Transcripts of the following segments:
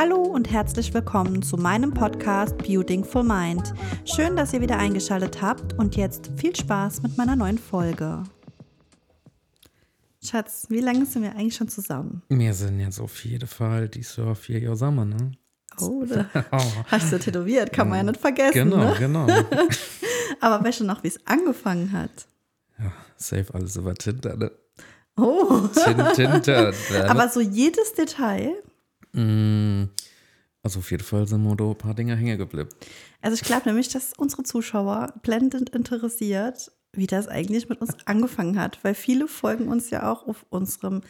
Hallo und herzlich willkommen zu meinem Podcast Beautiful Mind. Schön, dass ihr wieder eingeschaltet habt und jetzt viel Spaß mit meiner neuen Folge. Schatz, wie lange sind wir eigentlich schon zusammen? Wir sind jetzt auf jeden Fall die Jahr vier Jahre zusammen, ne? Oh, da hast du tätowiert, kann man ja nicht vergessen. Genau, ne? genau. Aber weißt du noch, wie es angefangen hat? Ja, safe alles über Tinder, ne? Oh, Tin- Tinder. ne? aber so jedes Detail. Mm, Also auf jeden Fall sind mir da ein paar Dinge hängen geblieben. Also ich glaube nämlich, dass unsere Zuschauer blendend interessiert, wie das eigentlich mit uns angefangen hat, weil viele folgen uns ja auch auf unserem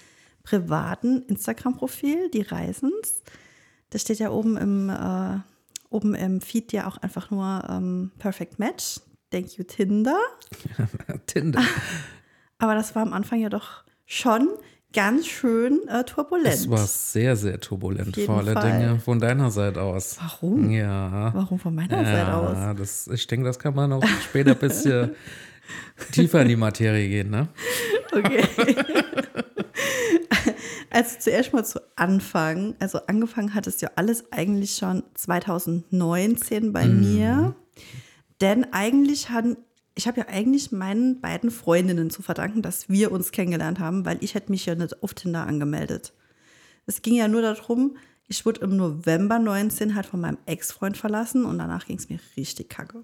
privaten Instagram-Profil, die Reisens. Da steht ja oben im, äh, oben im Feed ja auch einfach nur ähm, Perfect Match. Thank you, Tinder. Tinder. Aber das war am Anfang ja doch schon ganz schön äh, turbulent. Es war sehr, sehr turbulent, vor alle Fall. Dinge von deiner Seite aus. Warum? Ja. Warum von meiner Seite aus? Ja, das, ich denke, das kann man auch später ein bisschen tiefer in die Materie gehen, ne? Okay. also zuerst mal zu Anfang. Also angefangen hat es ja alles eigentlich schon 2019 bei mir. Denn eigentlich hatten, ich habe ja eigentlich meinen beiden Freundinnen zu verdanken, dass wir uns kennengelernt haben, weil ich hätte mich ja nicht auf Tinder angemeldet. Es ging ja nur darum, ich wurde im November 19 halt von meinem Ex-Freund verlassen und danach ging es mir richtig kacke.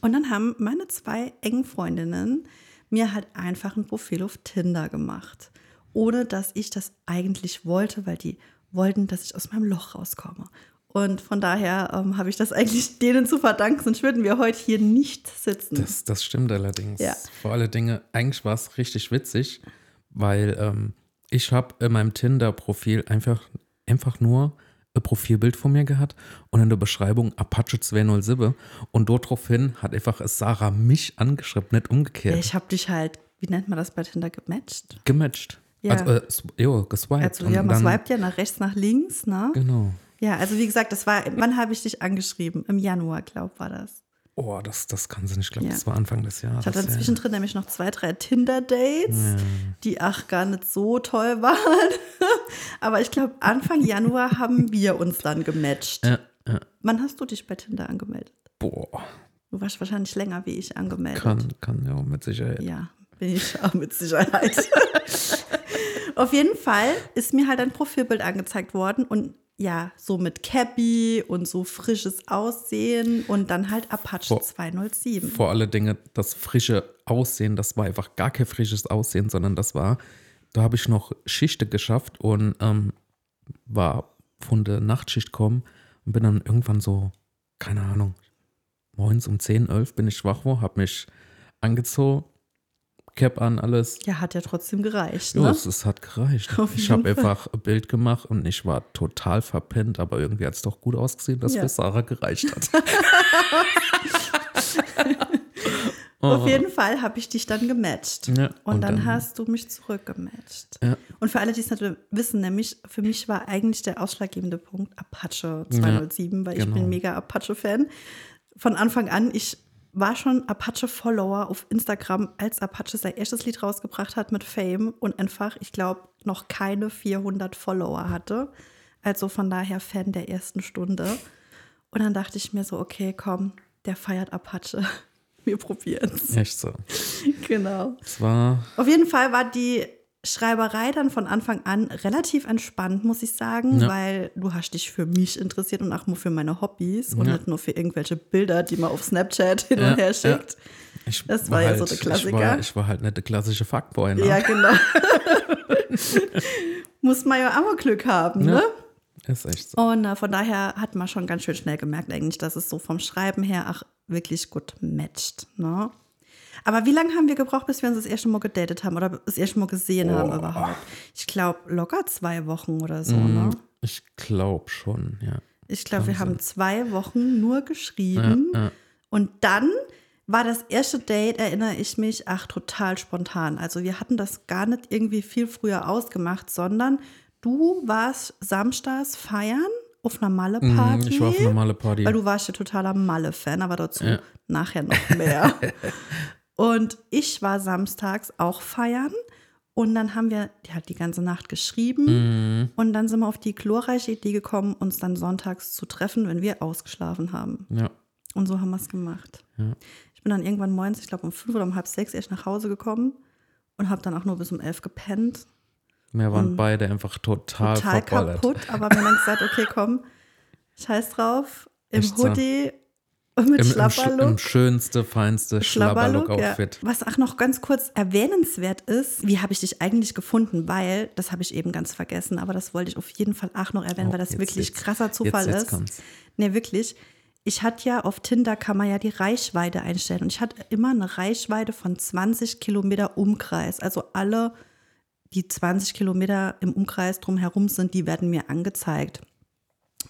Und dann haben meine zwei engen Freundinnen mir halt einfach ein Profil auf Tinder gemacht, ohne dass ich das eigentlich wollte, weil die wollten, dass ich aus meinem Loch rauskomme. Und von daher ähm, habe ich das eigentlich denen zu verdanken, sonst würden wir heute hier nicht sitzen. Das, das stimmt allerdings. Ja. Vor alle Dinge, eigentlich war es richtig witzig, weil ähm, ich habe in meinem Tinder-Profil einfach, einfach nur ein Profilbild von mir gehabt und in der Beschreibung Apache 207 und daraufhin hat einfach Sarah mich angeschrieben, nicht umgekehrt. ich habe dich halt, wie nennt man das bei Tinder, gematcht? Gematcht. Ja. Also, äh, jo, geswiped. Also ja, man dann- swiped ja nach rechts, nach links, ne? Genau. Ja, also wie gesagt, das war, wann habe ich dich angeschrieben? Im Januar, glaub, war das. Oh, das, das kann sie nicht. Ich glaube, Ja. das war Anfang des Jahres. Ich hatte dann ja. zwischendrin nämlich noch zwei, drei Tinder-Dates, die ach gar nicht so toll waren. Aber ich glaube, Anfang Januar haben wir uns dann gematcht. Ja, ja. Wann hast du dich bei Tinder angemeldet? Boah, Du warst wahrscheinlich länger wie ich angemeldet. kann, kann ja mit Sicherheit. Ja, bin ich auch mit Sicherheit. Auf jeden Fall ist mir halt ein Profilbild angezeigt worden und ja, so mit Cappy und so frisches Aussehen und dann halt Apache Vor- 207. vor alle Dinge das frische Aussehen, das war einfach gar kein frisches Aussehen, sondern das war, da habe ich noch Schichte geschafft und ähm, war von der Nachtschicht kommen und bin dann irgendwann so, keine Ahnung, morgens um 10, 11 bin ich schwach geworden, habe mich angezogen, Cap an, alles. Ja, hat ja trotzdem gereicht. Ja, Ne? es, es hat gereicht. Auf ich habe einfach ein Bild gemacht und ich war total verpennt, aber irgendwie hat es doch gut ausgesehen, dass Ja. für Sarah gereicht hat. Auf jeden Fall habe ich dich dann gematcht. Ja, und, und dann, dann- hast du mich zurückgematcht. Ja. Und für alle, die es nicht wissen, nämlich für mich war eigentlich der ausschlaggebende Punkt Apache 207, weil ich genau. bin mega Apache-Fan. Von Anfang an, ich war schon Apache-Follower auf Instagram, als Apache sein erstes Lied rausgebracht hat mit Fame und einfach, ich glaube, noch keine 400 Follower hatte. Also von daher Fan der ersten Stunde. Und dann dachte ich mir so, okay, komm, der feiert Apache. Wir probieren es. Echt so. Genau. Es war Auf jeden Fall war die Schreiberei dann von Anfang an relativ entspannt, muss ich sagen, Ja. weil du hast dich für mich interessiert und auch nur für meine Hobbys und Ja. nicht nur für irgendwelche Bilder, die man auf Snapchat hin Ja, und her schickt. Ich Das war ja so der Ich Klassiker. war, ich war halt nicht der klassische Fuckboy, ne? Ja, genau. muss man ja auch Glück haben, ne? Ist echt so. Und äh, von daher hat man schon ganz schön schnell gemerkt, eigentlich, dass es so vom Schreiben her auch wirklich gut matcht. Ne? Aber wie lange haben wir gebraucht, bis wir uns das erste Mal gedatet haben oder das erste Mal gesehen haben Boah. überhaupt? Ich glaube, locker zwei Wochen oder so. Mm, Ne? Ich glaube schon, ja. Ich glaube, wir haben zwei Wochen nur geschrieben. Ja, ja. Und dann war das erste Date, erinnere ich mich, ach, total spontan. Also wir hatten das gar nicht irgendwie viel früher ausgemacht, sondern du warst samstags feiern auf einer Malle-Party. Mm, Ich war auf eine normale Party. Weil du warst ja totaler Malle-Fan, aber dazu Ja. nachher noch mehr. und ich war samstags auch feiern Und dann haben wir die hat die ganze Nacht geschrieben. Mhm. Und dann sind wir auf die glorreiche Idee gekommen, uns dann sonntags zu treffen, wenn wir ausgeschlafen haben. Ja. Und so haben wir es gemacht. Ja. Ich bin dann irgendwann morgens, ich glaube um fünf oder um halb sechs erst nach Hause gekommen und habe dann auch nur bis um elf gepennt. Wir waren beide einfach total, Total verballert. kaputt, aber wir haben dann gesagt, okay, komm, scheiß drauf, im Echt. Hoodie mit Im, im, sch- Schlapperlook. Im schönste, feinste Schlabberlook-Outfit. Ja. Was auch noch ganz kurz erwähnenswert ist, wie habe ich dich eigentlich gefunden? Weil, das habe ich eben ganz vergessen, aber das wollte ich auf jeden Fall auch noch erwähnen, Oh, weil das jetzt- wirklich jetzt- krasser Zufall jetzt ist. kommt's. Nee, wirklich. Ich hatte ja auf Tinder kann man ja die Reichweite einstellen und ich hatte immer eine Reichweite von 20 Kilometer Umkreis. Also alle, die 20 Kilometer im Umkreis drumherum sind, die werden mir angezeigt.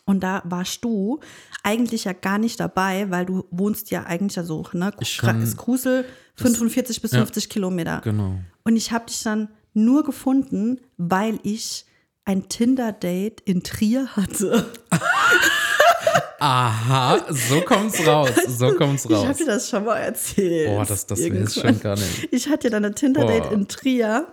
Und da warst du eigentlich ja gar nicht dabei, weil du wohnst ja eigentlich ja so, ne? Ich kann- ist Krusel 45 bis ja. 50 Kilometer. Genau. Und ich habe dich dann nur gefunden, weil ich ein Tinder-Date in Trier hatte. Aha, so kommt's raus. So kommt's Ich habe raus. dir das schon mal erzählt. Boah, das, das Irgendwann. schon gar nicht. Ich hatte ja dann ein Tinder-Date in Trier.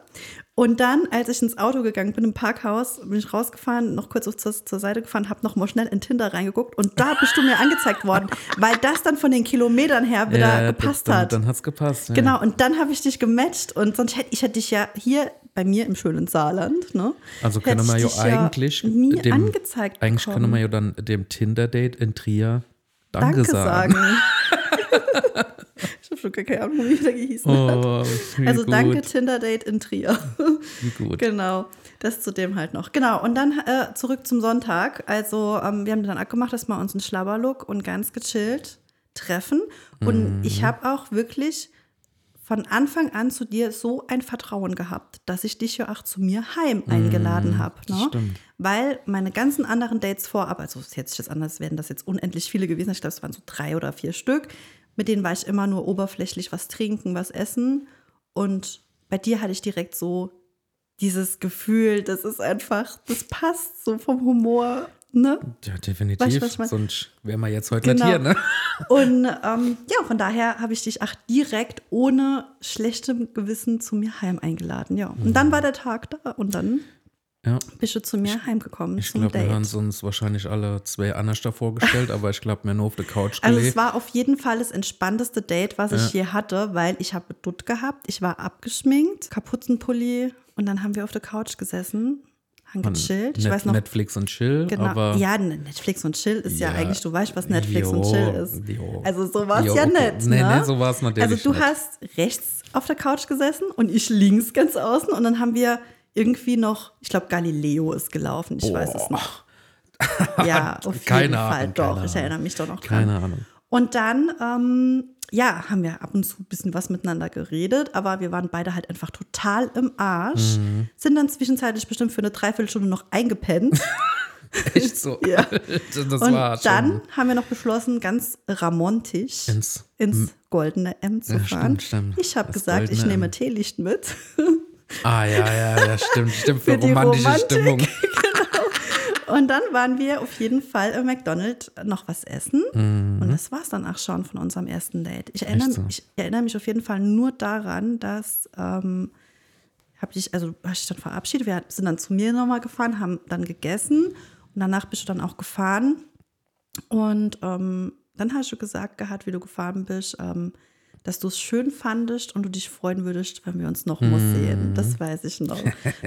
Und dann, als ich ins Auto gegangen bin, im Parkhaus, bin ich rausgefahren, noch kurz auf zur, zur Seite gefahren, habe noch mal schnell in Tinder reingeguckt und da bist du mir angezeigt worden, weil das dann von den Kilometern her wieder Ja, gepasst dann, hat. Dann hat's gepasst. Ja. Genau, und dann habe ich dich gematcht und sonst hätte ich hätte dich ja hier bei mir im schönen Saarland, ne? Also hätte wir ich ja eigentlich nie dem, angezeigt eigentlich bekommen. können wir ja dann dem Tinder-Date in Trier Danke, Danke sagen. sagen. habe gar keine Ahnung, wie der gehießen hat. Oh, wie Also gut, danke Tinder-Date in Trier. Wie gut. Genau, das zu dem halt noch. Genau, und dann äh, zurück zum Sonntag. Also ähm, wir haben dann abgemacht, dass wir uns einen Schlabberlook und ganz gechillt treffen. Und Mhm. ich habe auch wirklich von Anfang an zu dir so ein Vertrauen gehabt, dass ich dich ja auch zu mir heim eingeladen habe. Mhm. das Ne? stimmt. Weil meine ganzen anderen Dates vorab, also es hätte sich jetzt anders, wären das jetzt unendlich viele gewesen. Ich glaube, es waren so drei oder vier Stück. Mit denen war ich immer nur oberflächlich was trinken, was essen. Und bei dir hatte ich direkt so dieses Gefühl, das ist einfach, das passt so vom Humor. Ne? Ja, Weißt definitiv. was ich mein? Sonst wären wir jetzt heute Genau. nicht hier, ne? Und ähm, ja, von daher habe ich dich auch direkt ohne schlechtem Gewissen zu mir heim eingeladen. Ja. Und dann war der Tag da und dann Ja. bist du zu mir heimgekommen Ich glaube, wir haben es uns wahrscheinlich alle zwei anders da vorgestellt, aber ich glaube, wir nur auf der Couch Also es gelegt. war auf jeden Fall das entspannteste Date, was ich je hatte, weil ich habe Dutt gehabt, ich war abgeschminkt, Kapuzenpulli und dann haben wir auf der Couch gesessen, haben gechillt. Ich Net- weiß noch Netflix und Chill, genau. ja, Netflix und Chill ist ja, Ja. eigentlich, du weißt, was Netflix und Jo, Chill ist. jo. Also so war es ja nicht. Nee, ne? nee, so war es natürlich Also du nicht. hast rechts auf der Couch gesessen und ich links ganz außen und dann haben wir irgendwie noch, ich glaube Galileo ist gelaufen, ich weiß es noch. Ja, auf Keine jeden Fall Ahnung, doch. keine Ich erinnere mich doch noch dran. keine Ahnung. Und dann, ähm, ja, haben wir ab und zu ein bisschen was miteinander geredet, aber wir waren beide halt einfach total im Arsch. Mhm. Sind dann zwischenzeitlich bestimmt für eine Dreiviertelstunde noch eingepennt. Echt so. Ja. Das und war dann schon haben wir noch beschlossen, ganz ramontisch ins ins goldene M zu Ja, fahren. stimmt, stimmt. Ich habe gesagt, ich nehme M. Teelicht mit. Ah, ja, ja, ja, stimmt, stimmt. Für, Für romantische Romantik. Stimmung. Und dann waren wir auf jeden Fall im McDonald's noch was essen. Und das war es dann auch schon von unserem ersten Date. Ich erinnere, Mhm. so? ich erinnere mich auf jeden Fall nur daran, dass ähm, habe ich, also hast dich dann verabschiedet. Wir sind dann zu mir nochmal gefahren, haben dann gegessen und danach bist du dann auch gefahren. Und ähm, dann hast du gesagt gehabt, wie du gefahren bist, ähm, dass du es schön fandest und du dich freuen würdest, wenn wir uns noch mal Mhm. sehen. Das weiß ich noch.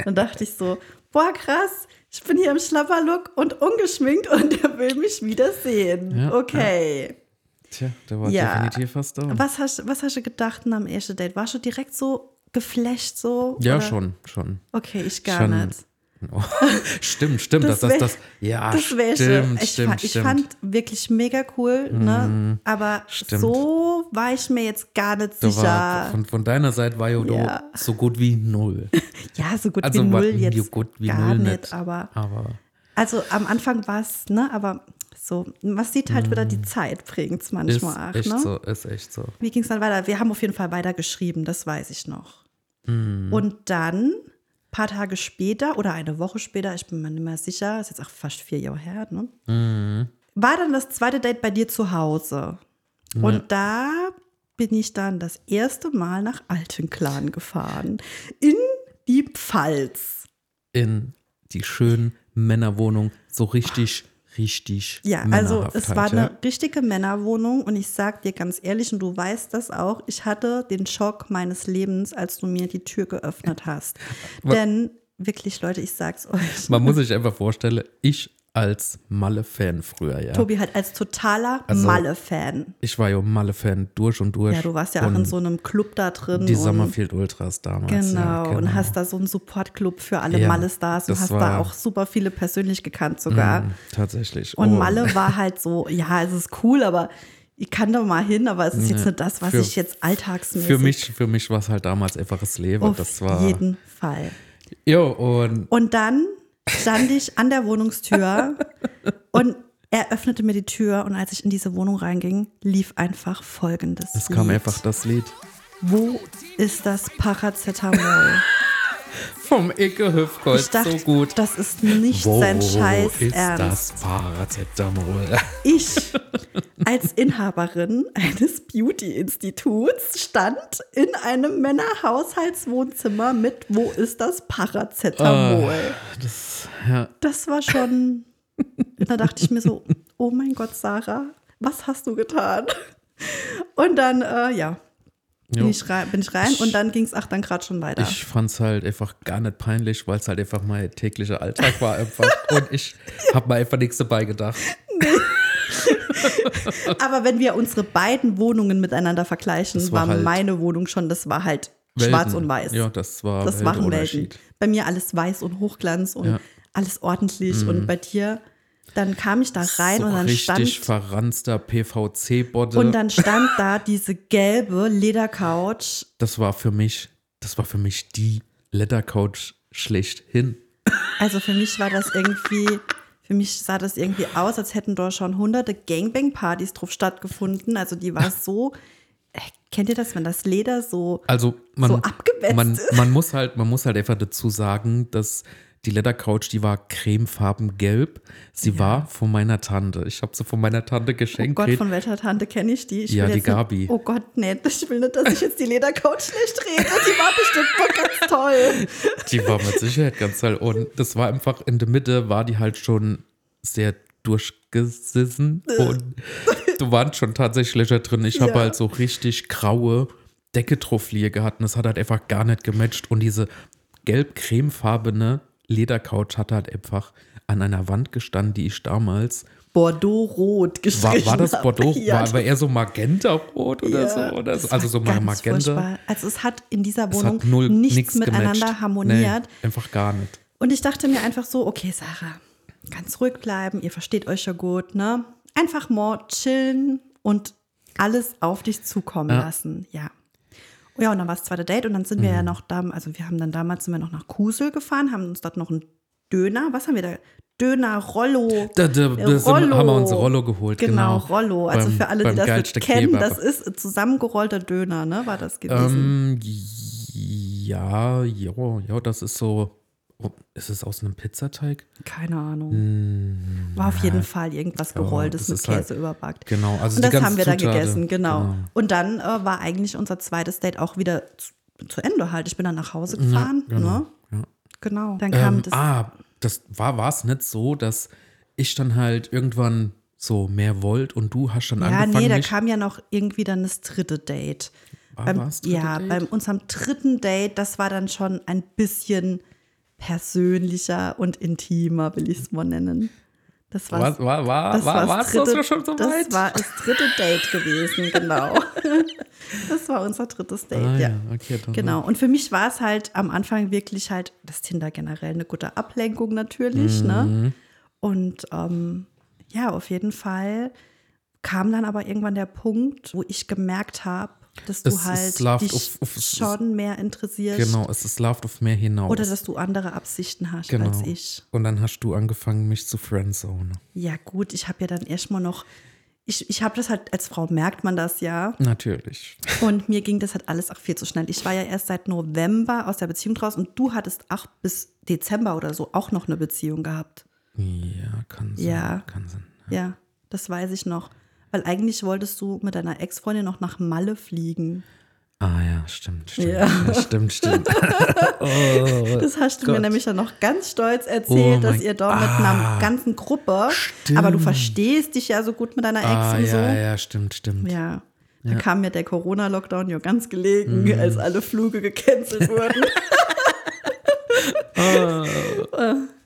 Dann dachte ich so, boah, krass, ich bin hier im Schlapperlook und ungeschminkt und er will mich wieder sehen. Ja, okay. Tja, da war Ja. definitiv was da. Was, hast, was hast du gedacht am ersten Date? Warst du direkt so geflasht so? Ja, oder? schon, schon. Okay, ich gar Schon. nicht. Oh, stimmt, stimmt. Das, das, wär- das, ja, Das wäre stimmt, ich, stimmt, fand, ich stimmt. Mhm. fand wirklich mega cool, ne? Aber stimmt. so war ich mir jetzt gar nicht sicher. war, von, von deiner Seite war ja, Ja. so gut wie null. ja, so gut Also wie null jetzt so gut wie gar null nicht, nicht. aber Aber also am Anfang war es, ne? Aber so, was sieht halt wieder die Zeit bringt es Mhm. ist manchmal auch, echt ne? so, ist echt so. Wie ging es dann weiter? Wir haben auf jeden Fall weiter geschrieben, das weiß ich noch. Mhm. Und dann, paar Tage später oder eine Woche später, ich bin mir nicht mehr sicher, ist jetzt auch fast vier Jahre her, ne? Mhm. War dann das zweite Date bei dir zu Hause. Und da bin ich dann das erste Mal nach Altenklan gefahren. In die Pfalz. In die schönen Männerwohnung, so richtig, richtig Ja, also es war eine richtige Männerwohnung und ich sag dir ganz ehrlich, und du weißt das auch, ich hatte den Schock meines Lebens, als du mir die Tür geöffnet hast. Denn wirklich, Leute, ich sag's euch. Man muss sich einfach vorstellen, ich als Malle-Fan früher, ja. Tobi halt als totaler Also- Malle-Fan. Ich war ja Malle-Fan durch und durch. Ja, du warst ja auch in so einem Club da drin. Die Summerfield Ultras damals. Genau, ja, genau. und hast da so einen Supportclub für alle Ja, Malle-Stars und hast da auch super viele persönlich gekannt sogar. Mm, tatsächlich. Und Oh. Malle war halt so, ja, es ist cool, aber ich kann da mal hin, aber es ist jetzt nicht das, was für- ich jetzt alltagsmäßig. Für mich, für mich war es halt damals einfach das Leben. auf das war. jeden Fall. Jo, und Und dann stand ich an der Wohnungstür und er öffnete mir die Tür und als ich in diese Wohnung reinging, lief einfach folgendes. es kam Lied. einfach das Lied. Wo ist das Paracetamol? Vom Icke Ich Hüfgold dachte, so gut. das ist nicht sein Scheiß ist Ernst. das Paracetamol? Ich als Inhaberin eines Beauty-Instituts stand in einem Männerhaushaltswohnzimmer mit Wo ist das Paracetamol? Das, ja. Das war schon. Da dachte ich mir so: Oh mein Gott, Sarah, was hast du getan? Und dann, äh, ja, bin ich, rein, bin ich rein und dann ging es acht dann gerade schon weiter. Ich fand es halt einfach gar nicht peinlich, weil es halt einfach mein täglicher Alltag war einfach. Und ich habe mir einfach nichts dabei gedacht. Aber wenn wir unsere beiden Wohnungen miteinander vergleichen, Das war war halt meine Wohnung schon, das war halt schwarz Welten. und weiß. Ja, das war Das waren Welten. Bei mir alles weiß und Hochglanz und Ja. Mhm. alles ordentlich. Und bei dir, dann kam ich da rein so und dann richtig stand verranzter PVC-Bodde. und dann stand da diese gelbe Ledercouch. das war für mich, das war für mich die Lettercouch schlechthin. Also für mich war das irgendwie, für mich sah das irgendwie aus, als hätten dort schon hunderte Gangbang-Partys drauf stattgefunden. Also die war so, äh, kennt ihr das, wenn das Leder so, Also man, So abgewetzt man, ist. man muss halt, man muss halt einfach dazu sagen, dass die Lettercouch, die war cremefarben gelb. Sie war von meiner Tante. Ich habe sie von meiner Tante oh geschenkt. Gott, gekriegt. von welcher Tante kenne ich die? Ich Ja, die jetzt nicht- Gabi. Oh Gott, nee, ich will nicht, dass ich jetzt die Ledercouch schlecht rede. Die war bestimmt mal ganz toll. Die war mit Sicherheit ganz toll. Und das war einfach in der Mitte, war die halt schon sehr durchgesissen. Und du warst schon tatsächlich da drin. Ich habe Ja. halt so richtig graue Decke drauf liegen gehabt. Und das hat halt einfach gar nicht gematcht. Und diese gelb-cremefarbene Ledercouch hat halt einfach an einer Wand gestanden, die ich damals. Bordeaux-Rot gestrichen War, war das. Bordeaux? Ja, war aber eher so Magenta-Rot oder ja, so? Oder Also so ganz Magenta. furchtbar. Also es hat in dieser Es Wohnung null nichts nichts miteinander gematcht. harmoniert. Nee, einfach gar nicht. Und ich dachte mir einfach so, okay, Sarah, ganz ruhig bleiben, ihr versteht euch ja gut, ne? Einfach mal chillen und alles auf dich zukommen Ja. lassen, ja. Ja, und dann war das zweite Date und dann sind wir Mhm. ja noch da, also wir haben dann damals sind wir noch nach Kusel gefahren, haben uns dort noch einen Döner, was haben wir da? Döner, Rollo. Da, da, sind, Rollo. haben wir uns Rollo geholt, Genau, genau. Rollo. Also Beim- für alle, die das nicht kennen, Kebab. das ist zusammengerollter Döner, ne? War das gewesen? Ähm, ja, ja, ja, das ist so. Oh, Ist es aus einem Pizzateig? Keine Ahnung. War auf jeden Fall irgendwas Ja, Gerolltes das mit halt- Käse überbackt. Genau, also Und das haben wir da Zutaten, gegessen, genau. genau. Und dann äh, war eigentlich unser zweites Date auch wieder zu, zu Ende halt. Ich bin dann nach Hause gefahren, Ja, genau, ne? ja. Genau. Dann kam Ähm, das. ah, das war es nicht so, dass ich dann halt irgendwann so mehr wollt und du hast dann ja, angefangen nee, da kam ja noch irgendwie dann das dritte Date. War- beim, war's dritte ja, Date? bei unserem dritten Date, das war dann schon ein bisschen persönlicher und intimer, will ich es mal nennen. Das war, war, war, war, das war, war war's das, dritte, das schon so das weit? war das dritte Date gewesen, genau. das war unser drittes Date, ah, ja. okay, Genau. Und für mich war es halt am Anfang wirklich halt das Tinder generell eine gute Ablenkung natürlich, Mhm. ne? Und ähm, ja, auf jeden Fall kam dann aber irgendwann der Punkt, wo ich gemerkt habe, dass du Es- es halt dich auf- es- schon mehr interessierst Genau, es ist läuft auf mehr hinaus. oder dass du andere Absichten hast genau. als ich. Und dann hast du angefangen, mich zu friendzone. Ja gut, ich habe ja dann erstmal noch, ich, ich habe das halt, als Frau merkt man das ja. Natürlich. Und mir ging das halt alles auch viel zu schnell. Ich war ja erst seit November aus der Beziehung raus und du hattest auch bis Dezember oder so auch noch eine Beziehung gehabt. Ja, kann sein. Ja. Kann sein. Ja, das weiß ich noch. Weil eigentlich wolltest du mit deiner Ex-Freundin noch nach Malle fliegen. Ah ja, stimmt, stimmt. Ja. Ja. Stimmt, stimmt. oh, Das hast du Gott. mir nämlich dann noch ganz stolz erzählt, Oh dass ihr dort mit Ah. einer ganzen Gruppe, Stimmt. aber du verstehst dich ja so gut mit deiner Ex ah, und ja, so. ja, stimmt, stimmt. Ja. Da kam mir der Corona-Lockdown ja ganz gelegen, als alle Flüge gecancelt wurden.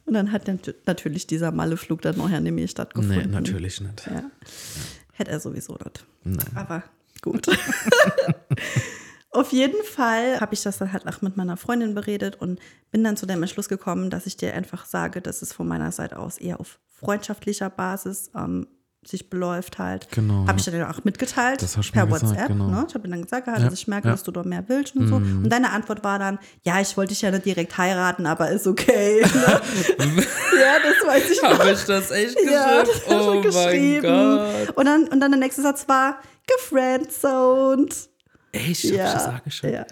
Und dann hat nat- natürlich dieser Malle-Flug dann nicht mehr Nee, stattgefunden. natürlich nicht. Ja. Hätte er sowieso nicht. Nein. Aber gut. Auf jeden Fall habe ich das dann halt auch mit meiner Freundin beredet und bin dann zu dem Entschluss gekommen, dass ich dir einfach sage, dass es von meiner Seite aus eher auf freundschaftlicher Basis ähm, sich beläuft halt. Genau, Habe ich dir dann auch mitgeteilt per gesagt, WhatsApp. genau. Ne? Ich habe dann gesagt, halt, Ja, dass ich merke, ja. Mhm. dass du dort mehr willst und so. Und deine Antwort war dann, ja, ich wollte dich ja nicht direkt heiraten, aber ist okay. Ne? ja, das weiß ich noch. Habe ich das echt geschrieben? Ja, das oh geschrieben. mein Gott. Und dann, und dann der nächste Satz war gefriendzoned. Echt? Ja, Hab ich das geschrieben? ja.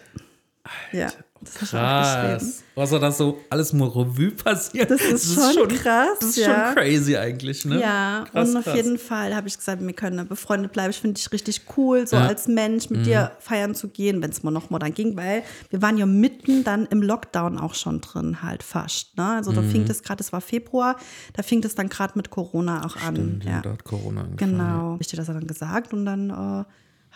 Ja, das. Krass. Was war das so alles mal Revue passiert? Das ist schon krass, Das ist ja. schon crazy eigentlich, ne? Ja, Krass, und auf krass. jeden Fall habe ich gesagt, wir können befreundet bleiben. Ich finde dich richtig cool, so Ja. Mhm. als Mensch mit dir feiern zu gehen, wenn es mal noch mal dann ging, weil wir waren ja mitten dann im Lockdown auch schon drin, halt fast. Ne? Also da Mhm. fing das gerade, es war Februar, da fing das dann gerade mit Corona auch an. Stimmt, ja. Ja. Da hat Corona angefangen. Genau. Ich dir das dann gesagt und dann äh,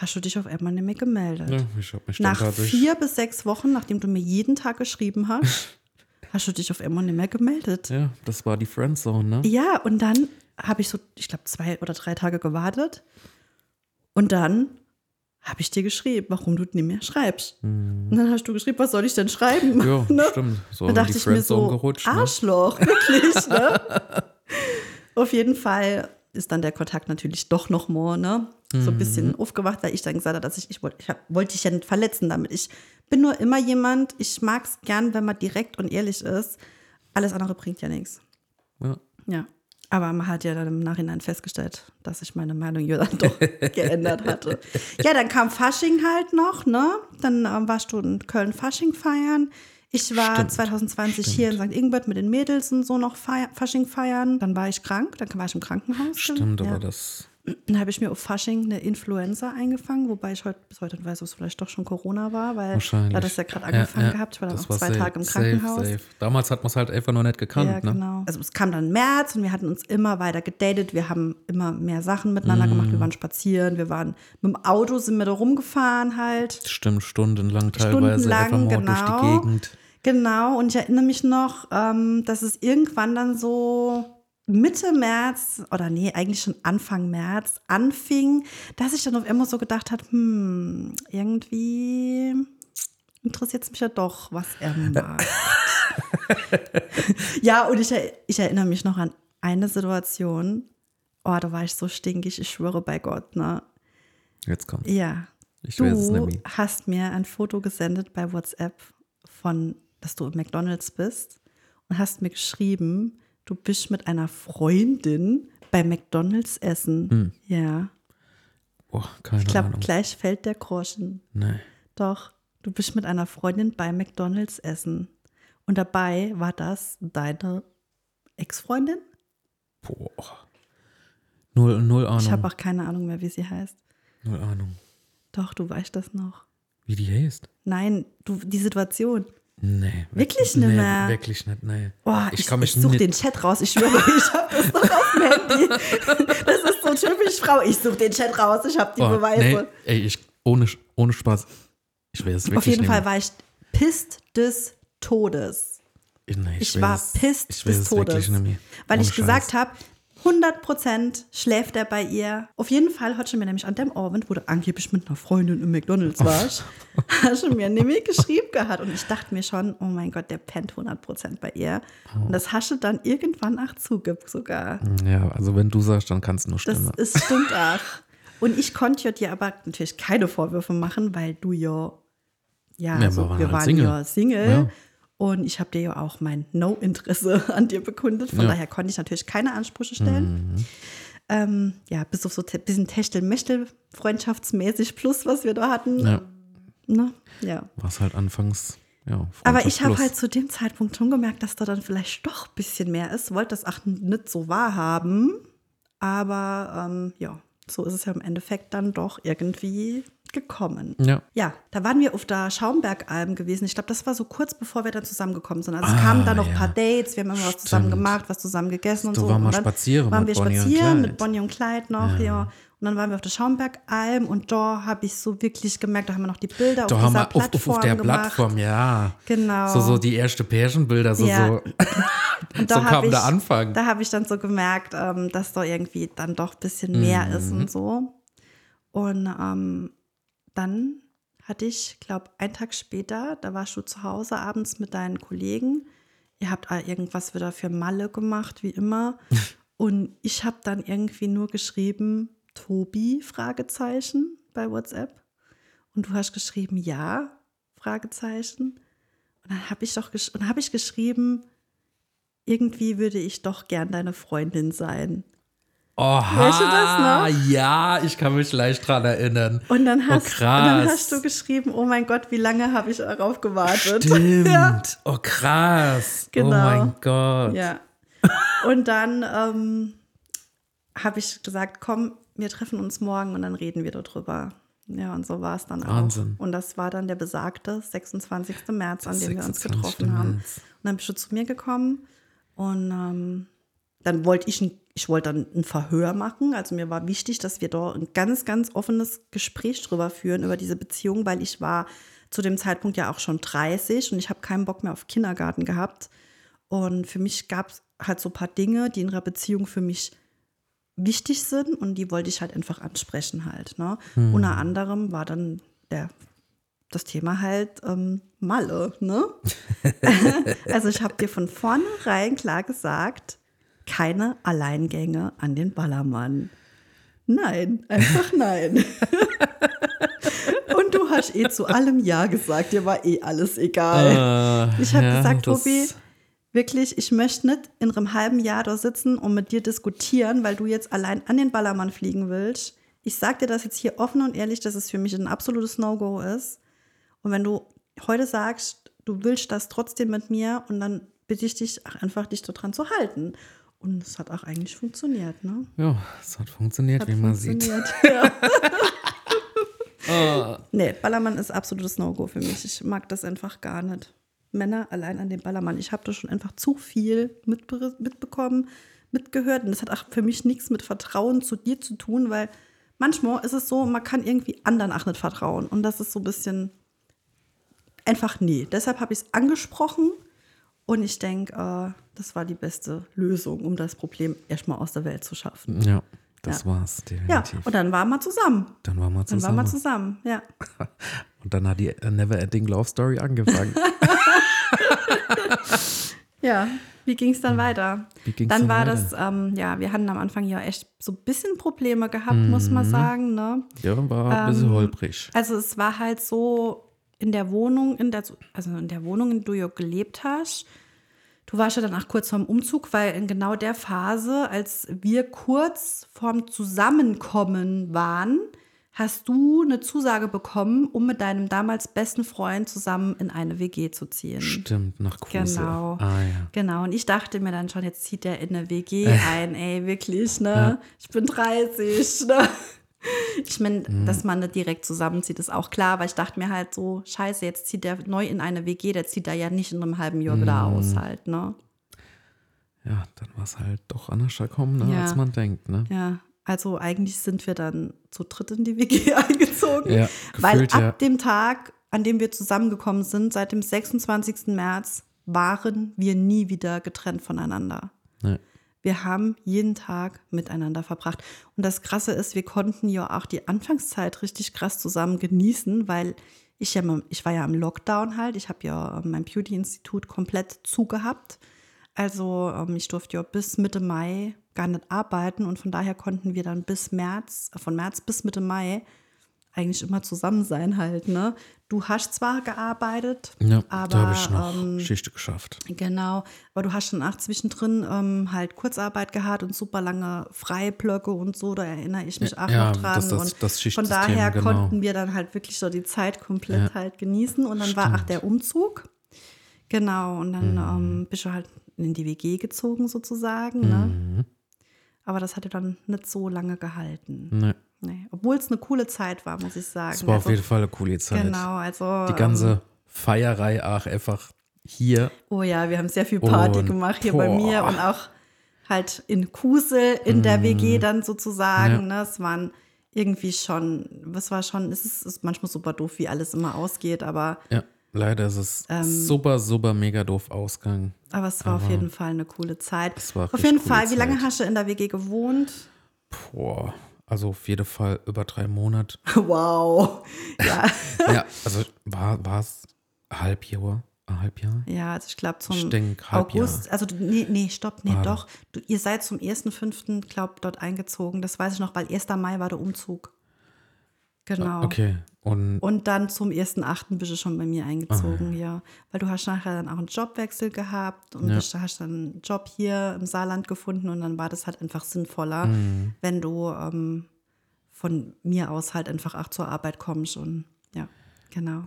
hast du dich auf einmal nicht mehr gemeldet. Ja, ich habe mich dann Nach vier bis sechs Wochen, nachdem du mir jeden Tag geschrieben hast, hast du dich auf einmal nicht mehr gemeldet. Ja, das war die Friendzone, ne? Ja, und dann habe ich so, ich glaube, zwei oder drei Tage gewartet. Und dann habe ich dir geschrieben, warum du nicht mehr schreibst. Und dann hast du geschrieben, was soll ich denn schreiben? Mhm. Ja, Ne? stimmt. So Dann in dachte ich mir so, gerutscht. Ne? Arschloch, wirklich, ne? Auf jeden Fall ist dann der Kontakt natürlich doch noch mal, ne? So ein Mhm. bisschen aufgewacht, weil ich dann gesagt habe, dass ich, ich wollte, ich hab, wollte dich ja nicht verletzen damit. Ich bin nur immer jemand, ich mag es gern, wenn man direkt und ehrlich ist. Alles andere bringt ja nichts. Ja. Ja. Aber man hat ja dann im Nachhinein festgestellt, dass sich meine Meinung ja dann doch geändert hatte. Ja, dann kam Fasching halt noch, ne? Dann ähm, warst du in Köln Fasching feiern. Ich war Stimmt, 2020 hier in St. Ingbert mit den Mädels und so noch feier, Fasching feiern. Dann war ich krank, dann war ich im Krankenhaus. Stimmt, ja. aber das. Dann habe ich mir auf Fasching eine Influenza eingefangen, wobei ich heute bis heute nicht weiß, ob es vielleicht doch schon Corona war, weil da das ja gerade angefangen gehabt. Ich war dann das auch zwei safe, Tage im safe, Krankenhaus. Safe. Damals hat man es halt einfach noch nicht gekannt, Ja, ne? genau. Also es kam dann März und wir hatten uns immer weiter gedatet. Wir haben immer mehr Sachen miteinander gemacht. Mhm. Wir waren spazieren, wir waren mit dem Auto, sind wir da rumgefahren halt. Stimmt, stundenlang teilweise Stundenlang, einfach mal durch genau. die Gegend. Genau, und ich erinnere mich noch, ähm, dass es irgendwann dann so Mitte März oder nee, eigentlich schon Anfang März anfing, dass ich dann auf einmal so gedacht habe, hm, irgendwie interessiert es mich ja doch, was er macht. ja, und ich, ich erinnere mich noch an eine Situation, oh, da war ich so stinkig, ich schwöre bei Gott, ne? Jetzt kommt. Ja, Ich weiß es Du nämlich. hast mir ein Foto gesendet bei WhatsApp von, dass du im McDonald's bist und hast mir geschrieben, du bist mit einer Freundin bei McDonald's essen. Hm. Ja, Boah, keine ich glaube, gleich fällt der Groschen. Nee. Doch, du bist mit einer Freundin bei McDonald's essen. Und dabei war das deine Ex-Freundin? Boah. Null, null Ahnung. Ich habe auch keine Ahnung mehr, wie sie heißt. null Ahnung. Doch, du weißt das noch. Wie die heißt? Nein, du, die Situation. Nee. Wirklich nee, nicht mehr? Wirklich nicht, nee. Boah, ich ich, ich suche den Chat raus. Ich schwöre, ich habe das noch auf dem Handy. Das ist so typisch Frau. Ich suche den Chat raus. Ich habe die Boah, Beweise. nee, ey, ich, ohne, ohne Spaß. Ich weiß es wirklich auf jeden Fall war ich pisst des Todes. Nee, Ich, weiß war pisst ich des es wirklich Todes. Weil Ohne ich gesagt habe, 100% schläft er bei ihr. Auf jeden Fall hat sie mir nämlich an dem Abend, wo du angeblich mit einer Freundin im McDonalds warst, hat sie mir nämlich geschrieben gehabt. Und ich dachte mir schon, oh mein Gott, der pennt 100% bei ihr. Oh. Und das hast du dann irgendwann auch zugibt sogar. Ja, also wenn du sagst, dann kannst du nur Das stimmen. ist, stimmt auch. Und ich konnte ja dir aber natürlich keine Vorwürfe machen, weil du ja, ja, Ja, also, wir waren wir halt waren Single. ja Single. Ja. Und ich habe dir ja auch mein No-Interesse an dir bekundet. Von Ja. daher konnte ich natürlich keine Ansprüche stellen. Mhm. Ähm, ja, bis auf so ein bisschen Techtel-Mechtel, freundschaftsmäßig plus, was wir da hatten. Ja, Ne? ja. was halt anfangs, ja. Aber ich habe halt zu dem Zeitpunkt schon gemerkt, dass da dann vielleicht doch ein bisschen mehr ist. Wollte das auch nicht so wahrhaben. Aber ähm, ja, so ist es ja im Endeffekt dann doch irgendwie gekommen. Ja. Ja, da waren wir auf der Schaumbergalm gewesen. Ich glaube, das war so kurz bevor wir dann zusammengekommen sind. Also es Ah, kamen dann noch ein ja. paar Dates, wir haben immer was zusammen gemacht, was zusammen gegessen und Da so. waren wir und spazieren waren wir Bonnie spazieren mit Bonnie und Clyde noch, ja. Und dann waren wir auf der Schaumbergalm und da habe ich so wirklich gemerkt, da haben wir noch die Bilder Da auf haben wir auf, auf, Plattform auf der gemacht. Plattform, ja. Genau. So, so die erste Pärchenbilder, so, Ja. so. Und so da hab kam ich, der Anfang. Da habe ich dann so gemerkt, ähm, dass da irgendwie dann doch ein bisschen mehr Mhm. ist und so. Und ähm, dann hatte ich, glaube einen Tag später, da warst du zu Hause abends mit deinen Kollegen. Ihr habt irgendwas wieder für Malle gemacht, wie immer. Und ich habe dann irgendwie nur geschrieben, Tobi, Fragezeichen bei WhatsApp. Und du hast geschrieben, ja, Fragezeichen. Und dann habe ich doch und habe ich geschrieben, irgendwie würde ich doch gern deine Freundin sein. Oha, Weißt du das noch? ja, ich kann mich leicht dran erinnern. Und dann hast, oh, krass. Und dann hast du geschrieben, oh mein Gott, wie lange habe ich darauf gewartet? Stimmt. Ja. Oh, krass. Genau. Oh mein Gott. ja. Und dann ähm, habe ich gesagt, komm, wir treffen uns morgen und dann reden wir darüber. Ja, und so war es dann Wahnsinn. auch. Und das war dann der besagte 26. März, an Der dem wir uns 26. getroffen haben. Und dann bist du zu mir gekommen und ähm, dann wollte ich, ein, ich wollte dann ein Verhör machen. Also mir war wichtig, dass wir da ein ganz, ganz offenes Gespräch drüber führen, über diese Beziehung, weil ich war zu dem Zeitpunkt ja auch schon 30 und ich habe keinen Bock mehr auf Kindergarten gehabt. Und für mich gab es halt so ein paar Dinge, die in einer Beziehung für mich wichtig sind und die wollte ich halt einfach ansprechen halt. Ne? Unter anderem war dann der, das Thema halt ähm, Malle. Ne? also ich habe dir von vornherein klar gesagt, keine Alleingänge an den Ballermann. Nein, einfach nein. Und du hast eh zu allem Ja gesagt, dir war eh alles egal. Äh, Ich habe ja, gesagt, Tobi, wirklich, ich möchte nicht in einem halben Jahr da sitzen und mit dir diskutieren, weil du jetzt allein an den Ballermann fliegen willst. Ich sag dir das jetzt hier offen und ehrlich, dass es für mich ein absolutes No-Go ist. Und wenn du heute sagst, du willst das trotzdem mit mir und dann bitte ich dich einfach, dich daran zu halten. Und es hat auch eigentlich funktioniert, ne? Ja, es hat funktioniert, Hat wie man sieht. funktioniert. Ja. Ah, Nee, Ballermann ist absolutes No-Go für mich. Ich mag das einfach gar nicht. Männer allein an dem Ballermann. Ich habe da schon einfach zu viel mitbe mitbekommen, mitgehört. Und das hat auch für mich nichts mit Vertrauen zu dir zu tun, weil manchmal ist es so, man kann irgendwie anderen auch nicht vertrauen. Und das ist so ein bisschen einfach nee. Deshalb habe ich es angesprochen und ich denke, äh, das war die beste Lösung, um das Problem erstmal aus der Welt zu schaffen. ja, das Ja. war's Ja, definitiv. und dann waren wir zusammen. dann waren wir Dann zusammen. waren wir zusammen, ja. Und dann hat die äh, Never Ending Love Story angefangen. Ja, wie ging es dann weiter? Wie ging's dann dann war weiter? das, ähm, ja, wir hatten am Anfang ja echt so ein bisschen Probleme gehabt, muss man sagen. Ne? ja, war ein bisschen Ähm, holprig. Also es war halt so in der Wohnung, in der, also in der Wohnung, in der du ja gelebt hast. Du warst ja danach kurz vorm Umzug, weil in genau der Phase, als wir kurz vorm Zusammenkommen waren, hast du eine Zusage bekommen, um mit deinem damals besten Freund zusammen in eine WG zu ziehen. Stimmt, nach Kruse. Genau. Ah ja. Genau, und ich dachte mir dann schon, jetzt zieht der in eine WG ein, ey, wirklich, ne? Ich bin 30, ne? Ich meine, Mhm. dass man nicht direkt zusammenzieht, ist auch klar, aber ich dachte mir halt so, scheiße, jetzt zieht der neu in eine WG, der zieht da ja nicht in einem halben Jahr wieder Mhm. aus halt, ne? Ja, dann war es halt doch anders gekommen, ne, Ja. als man denkt, ne? Ja, also eigentlich sind wir dann zu dritt in die WG eingezogen, Ja, weil ab ja. dem Tag, an dem wir zusammengekommen sind, seit dem 26. März, waren wir nie wieder getrennt voneinander. Ne. Wir haben jeden Tag miteinander verbracht. Und das Krasse ist, wir konnten ja auch die Anfangszeit richtig krass zusammen genießen, weil ich ja, ich war ja im Lockdown halt. Ich habe ja mein Beauty-Institut komplett zugehabt. Also ähm, ich durfte ja bis Mitte Mai gar nicht arbeiten und von daher konnten wir dann bis März, äh, von März bis Mitte Mai eigentlich immer zusammen sein halt. Ne? Du hast zwar gearbeitet, Ja, aber da habe ich noch ähm, Schichte geschafft. Genau, aber du hast schon auch zwischendrin ähm, halt Kurzarbeit gehabt und super lange Freiblöcke und so, da erinnere ich mich auch Ja, noch dran. das- das- und das von Schichtsystem, daher genau. konnten wir dann halt wirklich so die Zeit komplett Ja, halt genießen und dann war auch stimmt. der Umzug. Genau, und dann Mhm. ähm, bist du halt in die WG gezogen sozusagen. Ne? Mhm. Aber das hatte dann nicht so lange gehalten. Ne. Nee. Obwohl es eine coole Zeit war, muss ich sagen. Es war also, auf jeden Fall eine coole Zeit. Genau, also. Die ganze Feierei auch einfach hier. Oh ja, wir haben sehr viel Party Und, gemacht hier bei boah. mir und auch halt in Kusel in der WG dann sozusagen. Ne? Es waren irgendwie schon, es war schon, es ist, ist manchmal super doof, wie alles immer ausgeht, aber, Ja, leider ist es Ähm. super, super mega doof ausgegangen. aber es war auf jeden Fall eine coole Zeit. Es war auf jeden Fall, wie lange Zeit. hast du in der WG gewohnt? Boah, also auf jeden Fall über drei Monate. Wow. Ja, ja, also war war es ein Halbjahr, ein Halbjahr? ja also ich glaube zum Ich denk. August, also du- nee, nee, stopp, nee, Ah. doch. Du, ihr seid zum 1.5., glaube dort eingezogen. Das weiß ich noch, weil 1. Mai war der Umzug. Genau. Okay, und Und dann zum 1.8. bist du schon bei mir Ah. eingezogen, ja. Weil du hast nachher dann auch einen Jobwechsel gehabt und Ja. bist, hast dann einen Job hier im Saarland gefunden und dann war das halt einfach sinnvoller, Mhm. wenn du ähm, von mir aus halt einfach auch zur Arbeit kommst und ja, genau.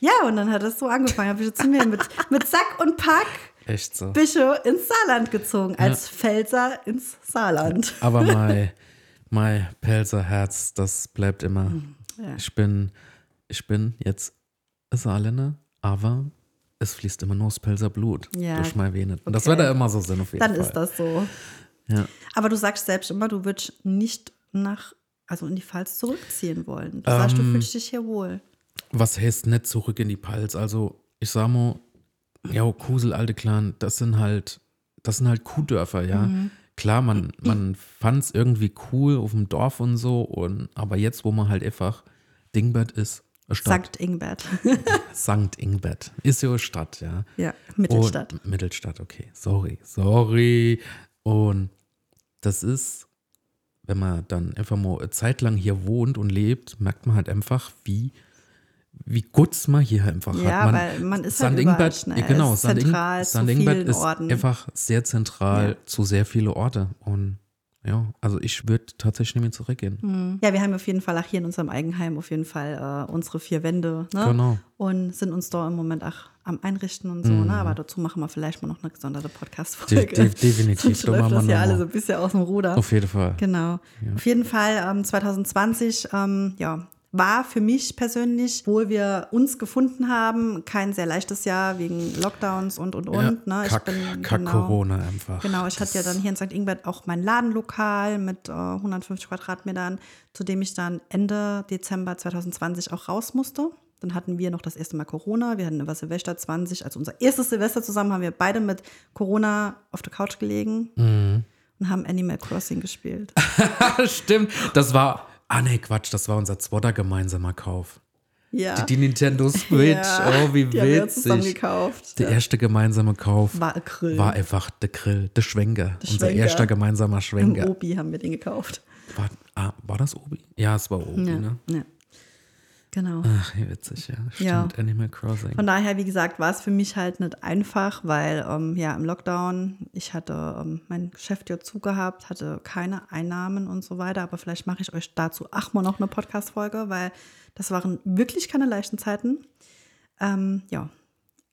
Ja, und dann hat es so angefangen. Dann bist du zu mir mit, mit Sack und Pack echt so. bist du ins Saarland gezogen, als Pfälzer ins Saarland. Aber mein, mein Pelzerherz, das bleibt immer. Mhm. Ja. Ich bin, ich bin jetzt Saarländer, aber es fließt immer nur das Pelzer Blut Ja, durch mein Venen. Und das okay. wird da immer so sein auf jeden Dann Fall. ist das so. Ja. Aber du sagst selbst immer, du würdest nicht nach, also in die Pfalz zurückziehen wollen. Du sagst, du Ähm, fühlst dich hier wohl. Was heißt nicht zurück in die Palz? Also, ich sag mal, ja, Kusel, alte Clan, das sind halt, das sind halt Kuhdörfer, ja. Mhm. Klar, man, man fand es irgendwie cool auf dem Dorf und so, und, aber jetzt, wo man halt einfach Dingbert ist, Stadt, Sankt Ingbert. Sankt Ingbert, ist ja eine Stadt, ja. ja, Mittelstadt. Und, Mittelstadt, okay. Sorry, sorry. Und das ist, wenn man dann einfach mal eine Zeit lang hier wohnt und lebt, merkt man halt einfach, wie, wie gut man hier einfach Ja, hat. weil man ist halt St. überall Ingbert, schnell. genau, ist St. Ing- zentral zu St. Ingbert vielen ist Orten. einfach sehr zentral Ja. zu sehr vielen Orte. Und ja, also ich würde tatsächlich nicht mehr zurückgehen. Ja, wir haben auf jeden Fall auch hier in unserem Eigenheim auf jeden Fall äh, unsere vier Wände. Ne? Genau. Und sind uns da im Moment auch am Einrichten und so. Ne? Aber dazu machen wir vielleicht mal noch eine gesonderte De Podcast-Folge. de definitiv. Sonst läuft machen wir das ja alle so ein bisschen aus dem Ruder. Auf jeden Fall. Genau. Auf jeden Fall ähm, 2020, ähm, ja, war für mich persönlich, obwohl wir uns gefunden haben, kein sehr leichtes Jahr wegen Lockdowns und und und. ja, ne? Kack, Kack genau, Corona einfach. Genau, ich hatte ja Das- dann hier in St. Ingbert auch mein Ladenlokal mit äh, 150 Quadratmetern, zu dem ich dann Ende Dezember 2020 auch raus musste. Dann hatten wir noch das erste Mal Corona. Wir hatten über Silvester 20, also unser erstes Silvester zusammen, haben wir beide mit Corona auf der Couch gelegen Mhm. und haben Animal Crossing gespielt. Stimmt, das war, ah nee, Quatsch, das war unser zweiter gemeinsamer Kauf. Ja. Die, die Nintendo Switch, Ja, oh wie die haben wir witzig. gekauft. Der erste gemeinsame Kauf War Grill. war einfach der Grill, der Schwenker. Unser Schwenker. erster gemeinsamer Im Schwenker. Obi haben wir den gekauft. War, ah, war das Obi? Ja, es war Obi, Ja, ne? ja. Genau. Ach, wie witzig, ja. Stimmt, Ja. Animal Crossing. Von daher, wie gesagt, war es für mich halt nicht einfach, weil ähm, ja im Lockdown, ich hatte ähm, mein Geschäft ja zugehabt, hatte keine Einnahmen und so weiter. Aber vielleicht mache ich euch dazu ach mal noch eine Podcast-Folge, weil das waren wirklich keine leichten Zeiten. Ähm, ja,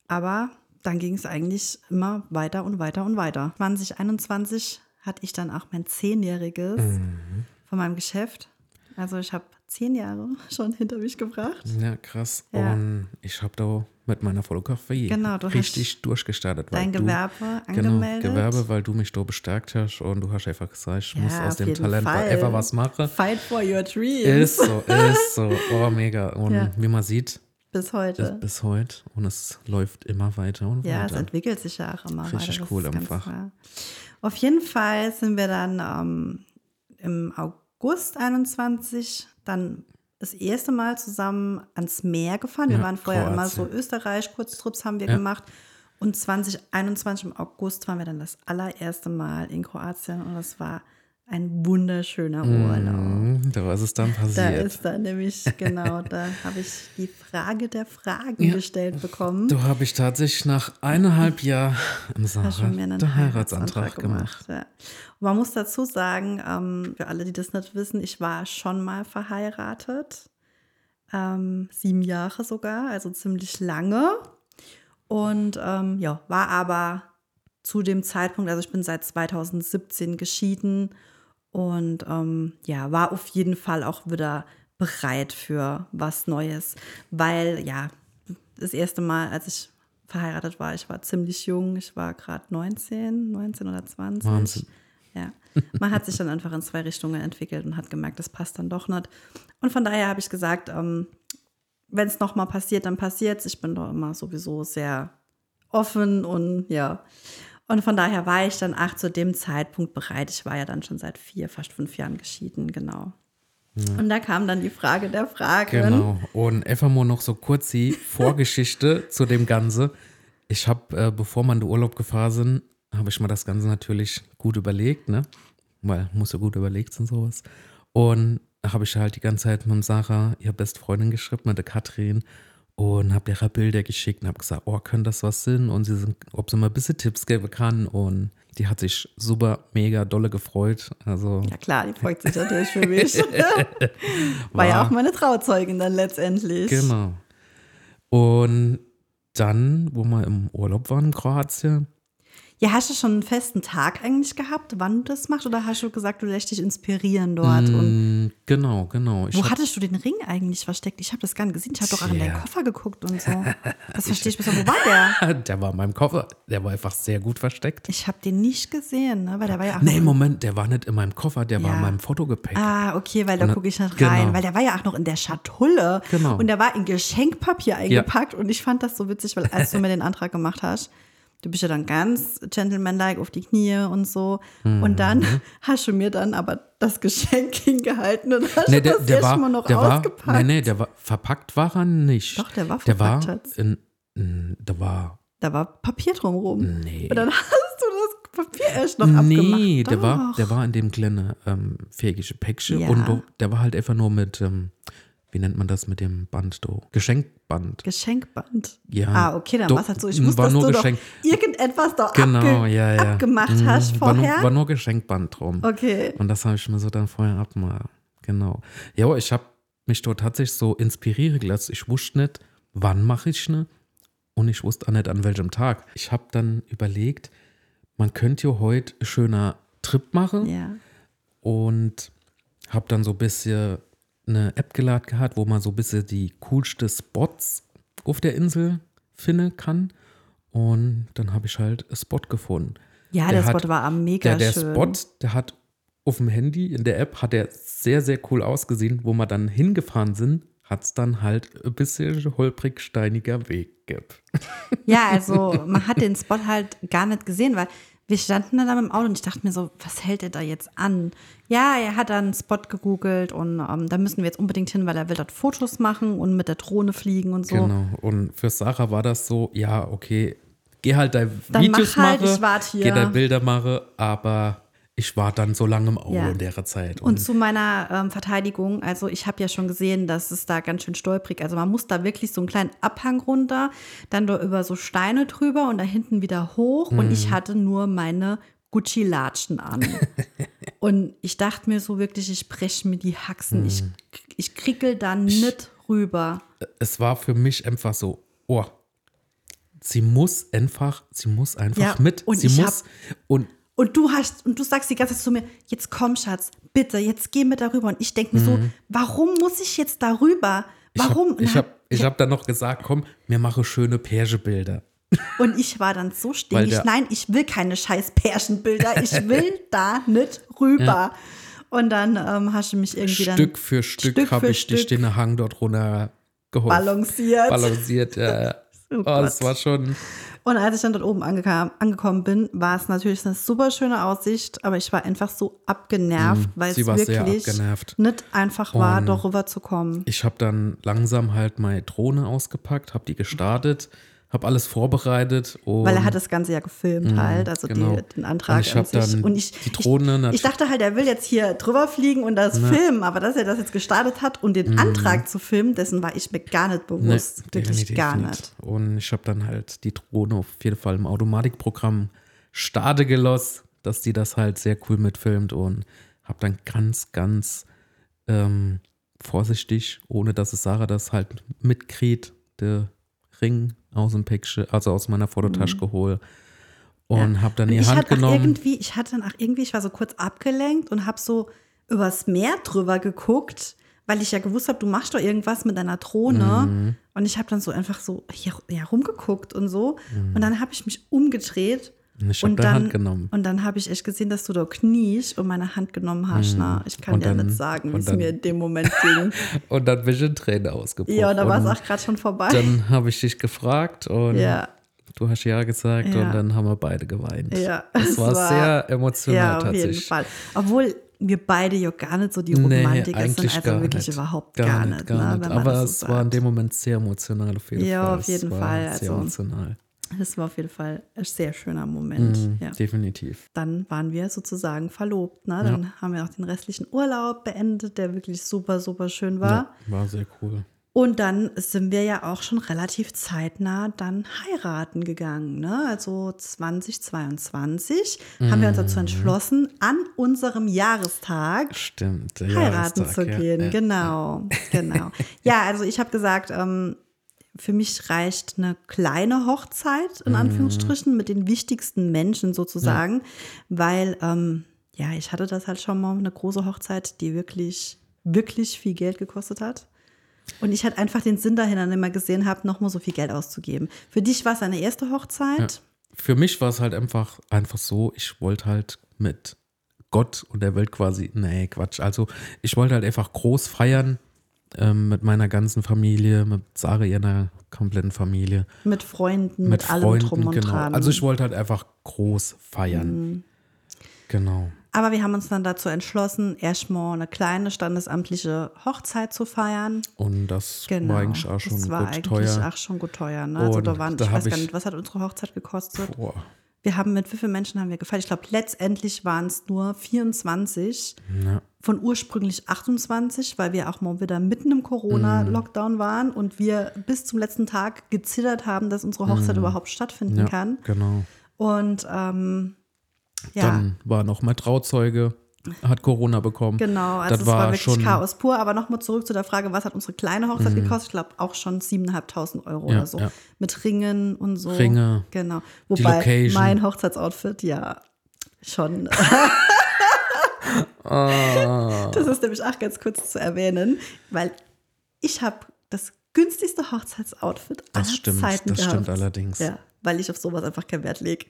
aber dann ging es eigentlich immer weiter und weiter und weiter. 2021 hatte ich dann auch mein Zehnjähriges von meinem Geschäft. Also ich habe zehn Jahre schon hinter mich gebracht. Ja, krass. Ja. Und ich habe da mit meiner Fotografie Genau, du richtig durchgestartet. Dein du, Gewerbe angemeldet. Genau, Gewerbe, weil du mich da bestärkt hast und du hast einfach gesagt, ich muss Ja, aus auf dem Talent einfach was machen. Fight for your dreams. Ist so, ist so. Oh, mega. Und Ja. wie man sieht, Bis heute. bis heute und es läuft immer weiter und Ja, es weiter. entwickelt sich ja auch immer Richtig weiter. Cool einfach. Auf jeden Fall sind wir dann ähm, im August 21 dann das erste Mal zusammen ans Meer gefahren. Wir Ja, waren vorher immer Kroatien. so Österreich, Kurztrips haben wir Ja. gemacht. Und 2021 im August waren wir dann das allererste Mal in Kroatien und das war ein wunderschöner Urlaub. Mhm, Da ist es dann Da passiert. ist dann nämlich, genau, da habe ich die Frage der Fragen gestellt bekommen. Da habe ich tatsächlich nach eineinhalb Jahren im einen den Heiratsantrag gemacht. Ja. Und man muss dazu sagen, ähm, für alle, die das nicht wissen, ich war schon mal verheiratet. Ähm, sieben Jahre sogar, also ziemlich lange. Und ähm, ja, war aber zu dem Zeitpunkt, also ich bin seit 2017 geschieden Und ähm, ja, war auf jeden Fall auch wieder bereit für was Neues. Weil ja, das erste Mal, als ich verheiratet war, ich war ziemlich jung, ich war gerade 19, 19 oder 20. Wahnsinn. Ja, man hat sich dann einfach in zwei Richtungen entwickelt und hat gemerkt, das passt dann doch nicht. Und von daher habe ich gesagt, ähm, wenn es nochmal passiert, dann passiert es. Ich bin doch immer sowieso sehr offen und ja. Und von daher war ich dann ach zu dem Zeitpunkt bereit. Ich war ja dann schon seit vier, fast fünf Jahren geschieden, genau. Und da kam dann die Frage der Fragen. Genau. Und einfach mal noch so kurz die Vorgeschichte zu dem Ganze. Ich habe, äh, bevor wir in den Urlaub gefahren sind, habe ich mir das Ganze natürlich gut überlegt, ne? Weil muss ja gut überlegt sein sowas. Und da habe ich halt die ganze Zeit mit Sarah, ihre beste Freundin, geschrieben, mit der Katrin und habe ihre Bilder geschickt und habe gesagt, oh, könnte das was sein? Und sie sind, ob sie mal ein bisschen Tipps geben kann. Und die hat sich super, mega dolle gefreut. Also Ja klar, die freut sich natürlich für mich. War ja auch meine Trauzeugin dann letztendlich. Genau. Und dann, wo wir im Urlaub waren in Kroatien, Ja, hast du schon einen festen Tag eigentlich gehabt, wann du das machst? Oder hast du gesagt, du lässt dich inspirieren dort? Und mm, genau, genau. Ich wo hab, hattest du den Ring eigentlich versteckt? Ich habe das gar nicht gesehen. Ich habe doch auch in deinen. Koffer geguckt und so. Das verstehe ich bis Wo war der? der war in meinem Koffer, der war einfach sehr gut versteckt. Ich habe den nicht gesehen, ne? weil der war ja auch Nee, Moment, der war nicht in meinem Koffer, der war Ja. in meinem Fotogepäck. Ah, okay, weil da gucke ich nicht rein. genau. Weil der war ja auch noch in der Schatulle. Genau. Und der war in Geschenkpapier eingepackt. Und ich fand das so witzig, weil als du mir den Antrag gemacht hast, du bist ja dann ganz gentlemanlike auf die Knie und so. Und Mhm. dann hast du mir dann aber das Geschenk hingehalten und hast Nee, der, das der war, erstmal noch der war, ausgepackt. nee, nee, der war, verpackt war er nicht. Doch, der war Der verpackt, war, Schatz. in, in, der war, Da war Papier drumherum. nee. Und dann hast du das Papier erst noch abgemacht. Nee, der war, der war in dem kleinen ähm, fähige Päckchen Ja. und der war halt einfach nur mit, ähm, wie nennt man das mit dem Band, do? Geschenkband. Geschenkband. Ja. Ah, okay, dann war es halt so. Ich war wusste, dass nur du Geschenk- doch irgendetwas da Genau, abge ja, ja. abgemacht Mhm, hast war nur, vorher. war nur Geschenkband drum. okay. Und das habe ich mir so dann vorher abmachen. Genau. Ja, ich habe mich dort tatsächlich so inspirieren gelassen. Ich wusste nicht, wann mache ich ne und ich wusste auch nicht, an welchem Tag. Ich habe dann überlegt, man könnte ja heute einen schöner Trip machen Ja. und habe dann so ein bisschen eine App geladen gehabt, wo man so ein bisschen die coolsten Spots auf der Insel finden kann. Und dann habe ich halt einen Spot gefunden. Ja, der, Spot war am mega Der, der schön. Spot, der hat auf dem Handy, in der App, hat der sehr, sehr cool ausgesehen. Wo wir dann hingefahren sind, hat es dann halt ein bisschen holprig steiniger Weg gibt. Ja, also man hat den Spot halt gar nicht gesehen, weil wir standen dann im Auto und ich dachte mir so, was hält er da jetzt an? Ja, er hat dann einen Spot gegoogelt und ähm, da müssen wir jetzt unbedingt hin, weil er will dort Fotos machen und mit der Drohne fliegen und so. Genau. Und für Sarah war das so, ja, okay, geh halt deine Dann Videos mach halt, mache, ich wart hier. geh deine Bilder mache, aber ich war dann so lange im Auto Ja. in der Zeit. Und zu meiner ähm, Verteidigung, also ich habe ja schon gesehen, dass es da ganz schön stolprig, also man muss da wirklich so einen kleinen Abhang runter, dann da über so Steine drüber und da hinten wieder hoch und Mhm. ich hatte nur meine Gucci-Latschen an. und ich dachte mir so wirklich, ich breche mir die Haxen, ich, Mhm. ich krickel da nicht rüber. es war für mich einfach so, oh, sie muss einfach, sie muss einfach Ja, mit. und sie ich muss und Und du hast, und du sagst die ganze Zeit zu mir, jetzt komm, Schatz, bitte, jetzt geh mit darüber. Und ich denke mir so, warum muss ich jetzt darüber? Warum? Mhm. Ich habe ich Na, hab dann noch gesagt, komm, mir mache schöne Pergebilder. Und ich war dann so stinkig. Nein, ich will keine scheiß Pärchenbilder. Ich will da nicht rüber. Und dann ähm, hast du mich irgendwie dann Stück für Stück, Stück habe ich dich den Hang dort runter geholfen. balanciert. Balanciert, ja. ja. Oh oh, das war schon. Und als ich dann dort oben angekam, angekommen bin, war es natürlich eine super schöne Aussicht, aber ich war einfach so abgenervt, weil Mhm. sie es war wirklich nicht einfach war, Und dort rüber zu kommen. Ich habe dann langsam halt meine Drohne ausgepackt, habe die gestartet, habe alles vorbereitet. Und Weil er hat das Ganze ja gefilmt halt, also genau. die, den Antrag Und ich an dann und ich, die Drohne ich, ich dachte halt, er will jetzt hier drüber fliegen und das filmen, aber dass er das jetzt gestartet hat und den Antrag zu filmen, dessen war ich mir gar nicht Mhm. Bewusst. Wirklich definitiv gar nicht. Und ich habe dann halt die Drohne auf jeden Fall im Automatikprogramm starte gelassen, dass die das halt sehr cool mitfilmt und habe dann ganz, ganz ähm, vorsichtig, ohne dass es Sarah das halt mitkriegt, der Ring aus dem Päckchen, also aus meiner Fototasche Mhm. geholt und habe dann Und die ich Hand genommen. irgendwie, ich hatte dann auch irgendwie, ich war so kurz abgelenkt und habe so übers Meer drüber geguckt, weil ich ja gewusst habe, du machst doch irgendwas mit deiner Drohne. Mhm. Und ich habe dann so einfach so hier, ja, rumgeguckt und so. Mhm. Und dann habe ich mich umgedreht. Und ich habe deine dann, Hand genommen. Und dann habe ich echt gesehen, dass du da kniest und meine Hand genommen hast. Na, ich kann. Und dir dann- nicht sagen, wie es mir in dem Moment ging. Und dann bin ich in Tränen ausgebrochen. ja, und da war es auch gerade schon vorbei. Dann habe ich dich gefragt und Ja. du hast ja gesagt Ja. und dann haben wir beide geweint. Ja, es war, war- sehr emotional Ja, auf jeden tatsächlich. Fall. Obwohl wir beide ja gar nicht so die Nee, Romantiker sind, eigentlich also gar wirklich nicht. überhaupt gar, nicht. gar ne, nicht. wenn man Aber das so es war in sagt. dem Moment sehr emotional auf jeden Ja, Fall. auf jeden es Fall, Sehr also- emotional. Das war auf jeden Fall ein sehr schöner Moment. Mhm, Ja. Definitiv. Dann waren wir sozusagen verlobt. Ne? Dann haben wir auch den restlichen Urlaub beendet, der wirklich super, super schön war. Ja, war sehr cool. Und dann sind wir ja auch schon relativ zeitnah dann heiraten gegangen. Ne? Also 2022 haben wir uns Mhm. dazu entschlossen, an unserem Jahrestag Stimmt. heiraten Jahrestag, zu ja, gehen. ja. Genau, genau. ja, also ich habe gesagt, ähm, für mich reicht eine kleine Hochzeit, Mhm. in Anführungsstrichen, mit den wichtigsten Menschen sozusagen, weil, ähm, ja, ich hatte das halt schon mal, eine große Hochzeit, die wirklich, wirklich viel Geld gekostet hat. Und ich halt einfach den Sinn dahinter mehr gesehen habe, nochmal so viel Geld auszugeben. Für dich war es eine erste Hochzeit. Für mich war es halt einfach, einfach so, ich wollte halt mit Gott und der Welt quasi, nee, Quatsch. Also ich wollte halt einfach groß feiern ähm, mit meiner ganzen Familie, mit Sarah ihrer kompletten Familie, Mit Freunden, mit, mit, allem Freunden, drum und genau. dran. Also ich wollte halt einfach groß feiern. Mhm. Genau. Aber wir haben uns dann dazu entschlossen, erstmal eine kleine standesamtliche Hochzeit zu feiern. Und das Genau. war eigentlich auch schon das war gut eigentlich teuer. auch schon gut teuer. Ne? Also da waren, da ich weiß gar ich- nicht, was hat unsere Hochzeit gekostet? Boah. Wir haben mit wie vielen Menschen haben wir gefeiert? Ich glaube, letztendlich waren es nur 24 Ja. Von ursprünglich 28, weil wir auch mal wieder mitten im Corona-Lockdown waren und wir bis zum letzten Tag gezittert haben, dass unsere Hochzeit überhaupt stattfinden ja, kann. genau. Und ähm, ja, Dann war noch mein Trauzeuge, hat Corona bekommen. Genau, also das es war, war wirklich Chaos pur. Aber nochmal zurück zu der Frage, was hat unsere kleine Hochzeit gekostet? Ich glaube auch schon 7.500 Euro Mhm. Ja, oder so. ja. Mit Ringen und so. Ringe, Genau. Wobei mein Hochzeitsoutfit ja schon. Ah. das ist nämlich auch ganz kurz zu erwähnen, weil ich habe das günstigste Hochzeitsoutfit aller Das stimmt, Zeiten das gehabt. stimmt allerdings. Ja, weil ich auf sowas einfach keinen Wert lege.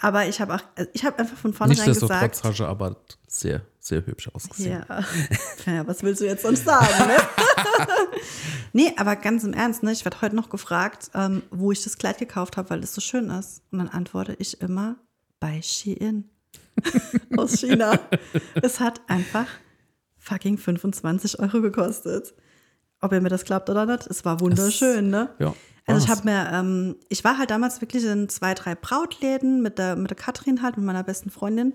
Aber ich habe auch, also ich habe einfach von vornherein gesagt, Nichtsdestotrotz hast du aber sehr, sehr hübsch ausgesehen. Ja. ja, was willst du jetzt sonst sagen? Ne? nee, aber ganz im Ernst, ne? ich werde heute noch gefragt, ähm, wo ich das Kleid gekauft habe, weil es so schön ist. Und dann antworte ich immer bei Shein aus China. es hat einfach fucking 25 Euro gekostet. Ob ihr mir das glaubt oder nicht, es war wunderschön, ne? Ja, Also ich habe mir, ähm, ich war halt damals wirklich in zwei, drei Brautläden mit der, mit der Katrin halt, mit meiner besten Freundin.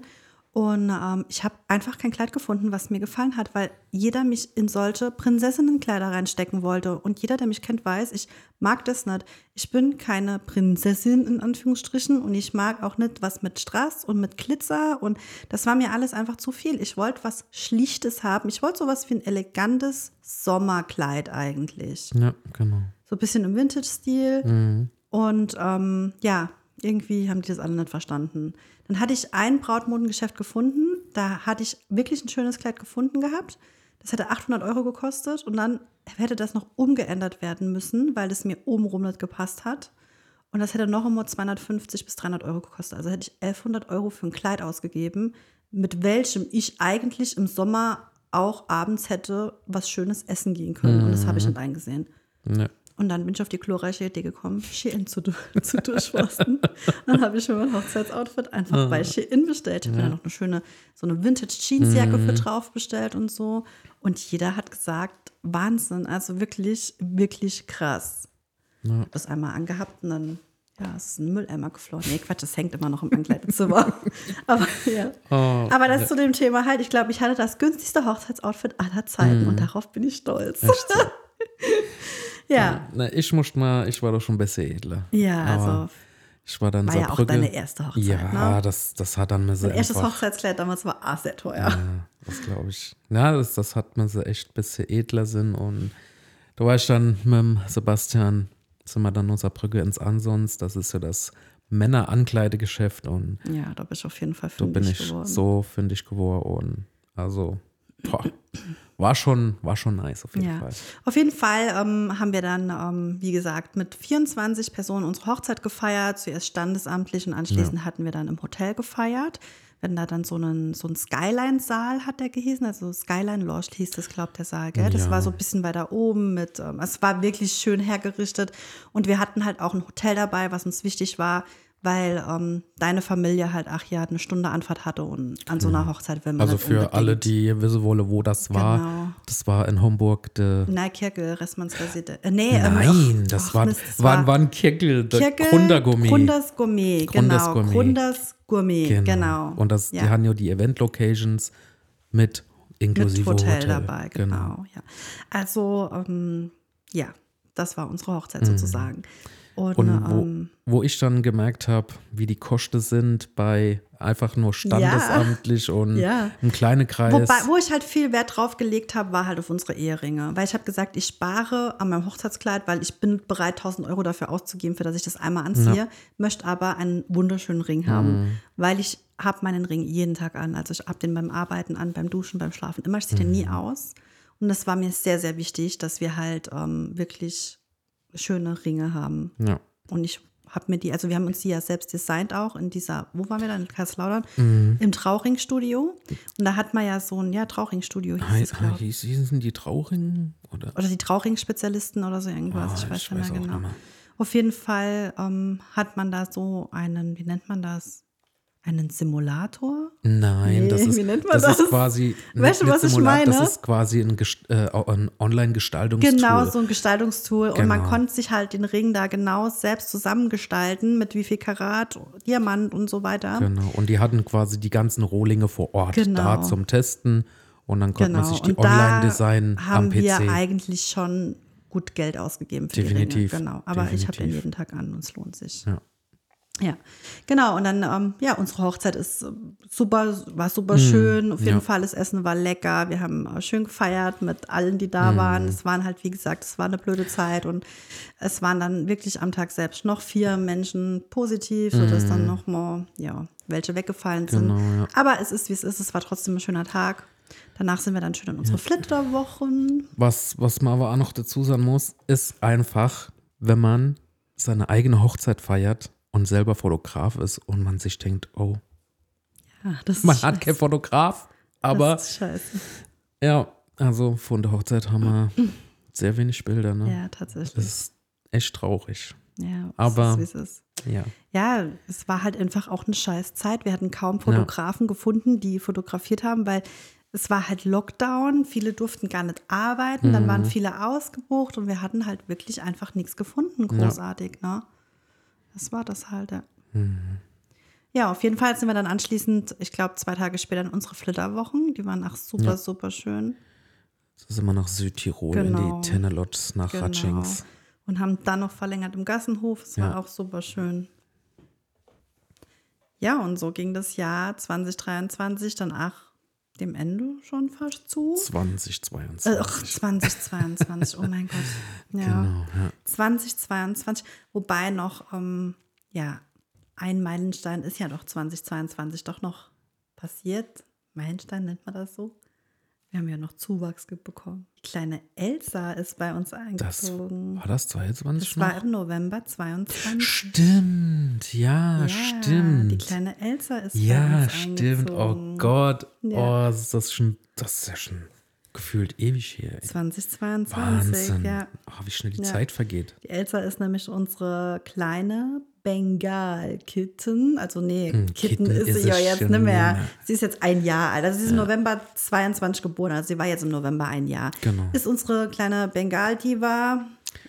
Und ähm, ich habe einfach kein Kleid gefunden, was mir gefallen hat, weil jeder mich in solche Prinzessinnenkleider reinstecken wollte. Und jeder, der mich kennt, weiß, ich mag das nicht. Ich bin keine Prinzessin in Anführungsstrichen und ich mag auch nicht was mit Strass und mit Glitzer. Und das war mir alles einfach zu viel. Ich wollte was Schlichtes haben. Ich wollte sowas wie ein elegantes Sommerkleid eigentlich Ja, genau. so ein bisschen im Vintage-Stil. Mhm. Und ähm, ja, irgendwie haben die das alle nicht verstanden. Dann hatte ich ein Brautmodengeschäft gefunden. Da hatte ich wirklich ein schönes Kleid gefunden gehabt. Das hätte 800 Euro gekostet und dann hätte das noch umgeändert werden müssen, weil es mir obenrum nicht gepasst hat. Und das hätte noch einmal 250 bis 300 Euro gekostet. Also hätte ich 1100 Euro für ein Kleid ausgegeben, mit welchem ich eigentlich im Sommer auch abends hätte was Schönes essen gehen können. Und das habe ich nicht eingesehen. Ja. Und dann bin ich auf die glorreiche Idee gekommen, Shein zu, zu durchforsten. dann habe ich mir mein Hochzeitsoutfit einfach bei Shein bestellt. Ich habe mir da noch eine schöne, so eine Vintage-Jeansjacke für drauf bestellt und so. Und jeder hat gesagt, Wahnsinn, also wirklich, wirklich krass. Ja. Das einmal angehabt und dann, ja, es ist ein Mülleimer geflogen. Nee, Quatsch, das hängt immer noch im Ankleidezimmer. Aber ja. Oh, Aber das zu dem Thema halt, ich glaube, ich hatte das günstigste Hochzeitsoutfit aller Zeiten und darauf bin ich stolz. Mhm. so. ja. Na, ich musste mal, ich war doch schon besser edler. Ja, Aber also ich war dann war ja auch Saarbrücke. deine erste Hochzeit, Ja, ne? das, das hat dann mir so Mein erstes einfach, Hochzeitskleid damals war auch sehr teuer. Ja, das glaube ich. Ja, das, das hat mir so echt ein bisschen edler Sinn. Und da war ich dann mit dem Sebastian, sind wir dann unserer Brücke ins Ansons. Das ist ja das Männer-Ankleidegeschäft und Ja, da bin ich auf jeden Fall da bin fündig ich geworden. so fündig geworden. Und also, boah, war schon, war schon nice auf jeden Ja, Fall. auf jeden Fall ähm, haben wir dann, ähm, wie gesagt, mit 24 Personen unsere Hochzeit gefeiert. Zuerst standesamtlich und anschließend hatten wir dann im Hotel gefeiert. Hatten da dann so einen, so einen Skyline-Saal, hat der gehießen. Also Skyline Lodge hieß das, glaubt der Saal, gell? Das Ja. war so ein bisschen weiter oben mit, ähm, es war wirklich schön hergerichtet. Und wir hatten halt auch ein Hotel dabei, was uns wichtig war, weil ähm, deine Familie halt, ach ja, eine Stunde Anfahrt hatte und an so einer Hochzeit will man Also nicht für alle, die wissen wollen, wo das war, Genau. das war in Homburg. De, Nein, Kirkel, Restmannsresidenz. Äh, nee, ähm, Nein, ach, das ach, war, Mist, das war, war ein Kirkel, Kirkel, Grundergourmet. Genau. Gourmet. Grunders Gourmet, genau. Und das, ja. die haben ja die Event-Locations mit inklusive mit Hotel, Hotel, dabei, genau. Ja. Also, ähm, ja, das war unsere Hochzeit sozusagen. Und, Mhm. Und wo, ähm, wo ich dann gemerkt habe, wie die Kosten sind bei einfach nur standesamtlich und Ja. im kleinen Kreis. Wobei, wo ich halt viel Wert drauf gelegt habe, war halt auf unsere Eheringe. Weil ich habe gesagt, ich spare an meinem Hochzeitskleid, weil ich bin bereit, 1000 Euro dafür auszugeben, für dass ich das einmal anziehe, möchte aber einen wunderschönen Ring haben, Mhm. weil ich habe meinen Ring jeden Tag an. Also ich habe den beim Arbeiten an, beim Duschen, beim Schlafen. Immer, ich ziehe den nie Mhm. aus. Und das war mir sehr, sehr wichtig, dass wir halt ähm, wirklich schöne Ringe haben. ja. Und ich habe mir die, also wir haben uns die ja selbst designt auch in dieser, wo waren wir dann? In Kaiserslautern? Mhm. Im Trauringstudio. Und da hat man ja so ein, ja, Trauringstudio hieß Hei- es, ich. hieß- Hießen die Trauringen? Oder? Oder die Trauring-Spezialisten oder so irgendwas. Ah, ich weiß ich nicht mehr weiß genau. nicht mehr. Auf jeden Fall ähm, hat man da so einen, wie nennt man das? Einen Simulator? Nein, Nee, das ist, wie nennt man das, das? ist quasi Weißt du, was ich meine? Das ist quasi ein, äh, ein Online-Gestaltungstool. Genau, so ein Gestaltungstool. Und man Genau. konnte sich halt den Ring da genau selbst zusammengestalten, mit wie viel Karat, Diamant und so weiter. Genau. Und die hatten quasi die ganzen Rohlinge vor Ort Genau. da zum Testen. Und dann konnte man sich die Online-Design haben am PC. wir eigentlich schon gut Geld ausgegeben für Definitiv, die Ringe. Genau, aber ich habe den definitiv. jeden Tag an und es lohnt sich. Ja. Ja, genau. Und dann, ähm, ja, unsere Hochzeit ist äh, super, war super schön. Auf jeden Mhm. ja. Fall, das Essen war lecker. Wir haben äh, schön gefeiert mit allen, die Mhm. da waren. Es waren halt, wie gesagt, es war eine blöde Zeit und es waren dann wirklich am Tag selbst noch vier Menschen positiv, sodass dann noch mal, ja, welche weggefallen sind. Mhm. Genau, ja. Aber es ist, wie es ist. Es war trotzdem ein schöner Tag. Danach sind wir dann schön in unsere Flitterwochen. Was, was man aber auch noch dazu sagen muss, ist einfach, wenn man seine eigene Hochzeit feiert und selber Fotograf ist und man sich denkt, oh, Ja, man scheiße. hat keinen Fotograf, aber Das ist scheiße. ja, also von der Hochzeit haben wir sehr wenig Bilder, ne? Ja, tatsächlich. Das ist echt traurig. ja, aber- ist, ist. Ja. Ja, es war halt einfach auch eine scheiß Zeit. Wir hatten kaum Fotografen gefunden, die fotografiert haben, weil es war halt Lockdown. Viele durften gar nicht arbeiten. Dann Mhm. waren viele ausgebucht und wir hatten halt wirklich einfach nichts gefunden, großartig. Ne? Das war das halt, ja. Mhm. Ja, auf jeden Fall sind wir dann anschließend, ich glaube, zwei Tage später in unsere Flitterwochen. Die waren auch super, Ja. super schön. So sind wir nach Südtirol Genau. in die Tennelotts nach Genau. Ratschings. Und haben dann noch verlängert im Gassenhof. Es war Ja. auch super schön. Ja, und so ging das Jahr 2023 dann auch dem Ende schon fast zu. 2022. Äh, ach, 2022, oh mein Gott. Ja. Genau, ja. 2022, wobei noch, ähm, ja, ein Meilenstein ist ja doch 2022 doch noch passiert. Meilenstein nennt man das so? Wir haben ja noch Zuwachs bekommen. Die kleine Elsa ist bei uns Das, eingezogen. war das 22 Das war im November 22. Stimmt, ja, stimmt. Die kleine Elsa ist bei ja, uns stimmt. Oh eingezogen. Gott. Ja. Oh, ist das schon, das ist ja schon gefühlt ewig hier. Ey. 2022, Wahnsinn. ja. Oh, wie schnell die Ja. Zeit vergeht. Die Elsa ist nämlich unsere kleine Bengal-Kitten. Also, nee, Hm, Kitten, Kitten ist sie ja jetzt nicht mehr. Sie ist jetzt ein Jahr alt. Also, sie ist im November 22 geboren. Also, sie war jetzt im November ein Jahr. Genau. Ist unsere kleine Bengal-Diva.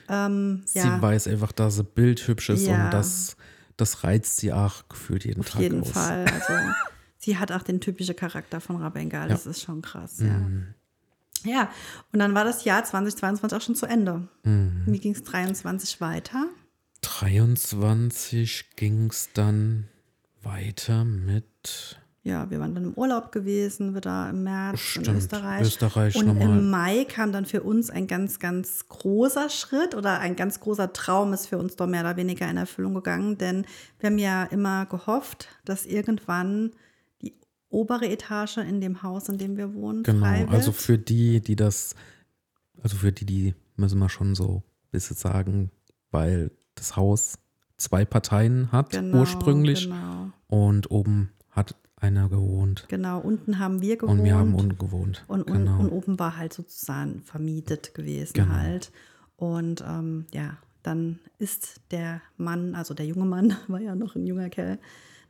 Ähm, Sie ja, weiß einfach, dass sie bildhübsch ist Ja. und das, das reizt sie auch gefühlt jeden auf Tag jeden aus. Fall. Also, sie hat auch den typischen Charakter von Rabengal. Das ist schon krass, ja. Mhm. Ja, und dann war das Jahr 2022 auch schon zu Ende. Mhm. Wie ging es 23 weiter? 23 ging es dann weiter mit ja, wir waren dann im Urlaub gewesen, wieder im März Stimmt, in Österreich. Österreich und nochmal. im Mai kam dann für uns ein ganz, ganz großer Schritt oder ein ganz großer Traum ist für uns doch mehr oder weniger in Erfüllung gegangen, denn wir haben ja immer gehofft, dass irgendwann die obere Etage in dem Haus, in dem wir wohnen, Genau, frei wird. also für die, die das, also für die, die müssen wir schon so ein bisschen sagen, weil das Haus zwei Parteien hat Genau, ursprünglich Genau, und oben hat einer gewohnt genau. unten haben wir gewohnt. und wir haben unten gewohnt. Und, und, genau. und oben war halt sozusagen vermietet gewesen Genau. halt. Und ähm, ja, dann ist der Mann, also der junge Mann, war ja noch ein junger Kerl,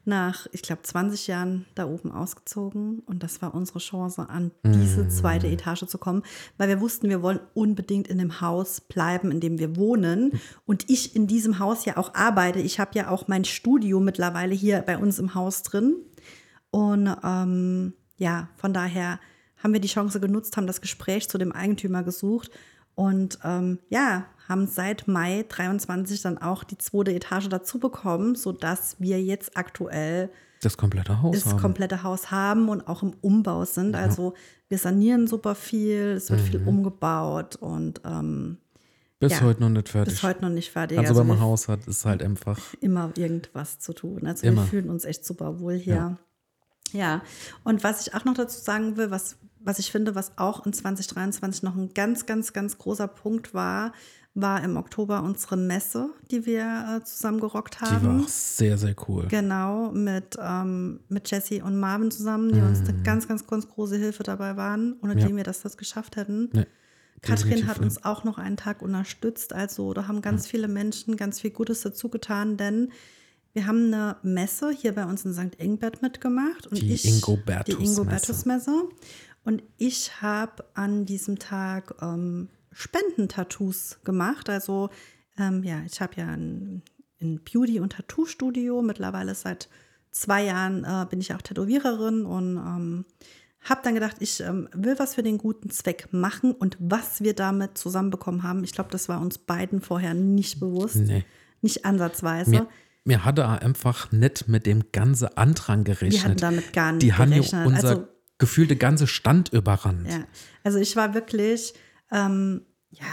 nach, ich glaube, 20 Jahren da oben ausgezogen. Und das war unsere Chance, an diese zweite Etage zu kommen, weil wir wussten, wir wollen unbedingt in dem Haus bleiben, in dem wir wohnen. Und ich in diesem Haus ja auch arbeite. Ich habe ja auch mein Studio mittlerweile hier bei uns im Haus drin. Und ähm, ja, von daher haben wir die Chance genutzt, haben das Gespräch zu dem Eigentümer gesucht und ähm, ja, haben seit Mai 23 dann auch die zweite Etage dazu bekommen, sodass wir jetzt aktuell das komplette Haus das haben. komplette Haus haben und auch im Umbau sind. Also wir sanieren super viel, es wird Mhm. viel umgebaut und ähm, Bis ja, heute noch nicht fertig. bis heute noch nicht fertig. also, wenn man Haus hat, ist halt einfach. immer irgendwas zu tun. Also Immer. wir fühlen uns echt super wohl hier. Ja. Und was ich auch noch dazu sagen will, was, was ich finde, was auch in 2023 noch ein ganz, ganz, ganz großer Punkt war, war im Oktober unsere Messe, die wir äh, zusammen gerockt Die haben. war auch sehr, sehr cool. Genau, mit, ähm, mit Jessie und Marvin zusammen, die uns Mhm. eine ganz, ganz, ganz große Hilfe dabei waren, ohne Ja. die wir das, das geschafft hätten. Nee, Katrin hat uns auch noch einen Tag unterstützt. Also da haben ganz viele Menschen ganz viel Gutes dazu getan, denn wir haben eine Messe hier bei uns in St. Ingbert mitgemacht. Und Die ich, Ingobertus-Messe. Die Ingobertus-Messe. Und ich habe an diesem Tag ähm, Spendentattoos gemacht. Also ähm, ja, ich habe ja ein, ein Beauty- und Tattoo-Studio. Mittlerweile seit zwei Jahren äh, bin ich auch Tätowiererin und ähm, habe dann gedacht, ich ähm, will was für den guten Zweck machen und was wir damit zusammenbekommen haben. Ich glaube, das war uns beiden vorher nicht bewusst, Nee. nicht ansatzweise. Mir, mir hatte er einfach nicht mit dem ganzen Andrang gerechnet. Hatten damit gar nicht Die haben ja gerechnet. unser Also- gefühlte ganze Stand überrannt. Ja, also ich war wirklich, ähm, ja,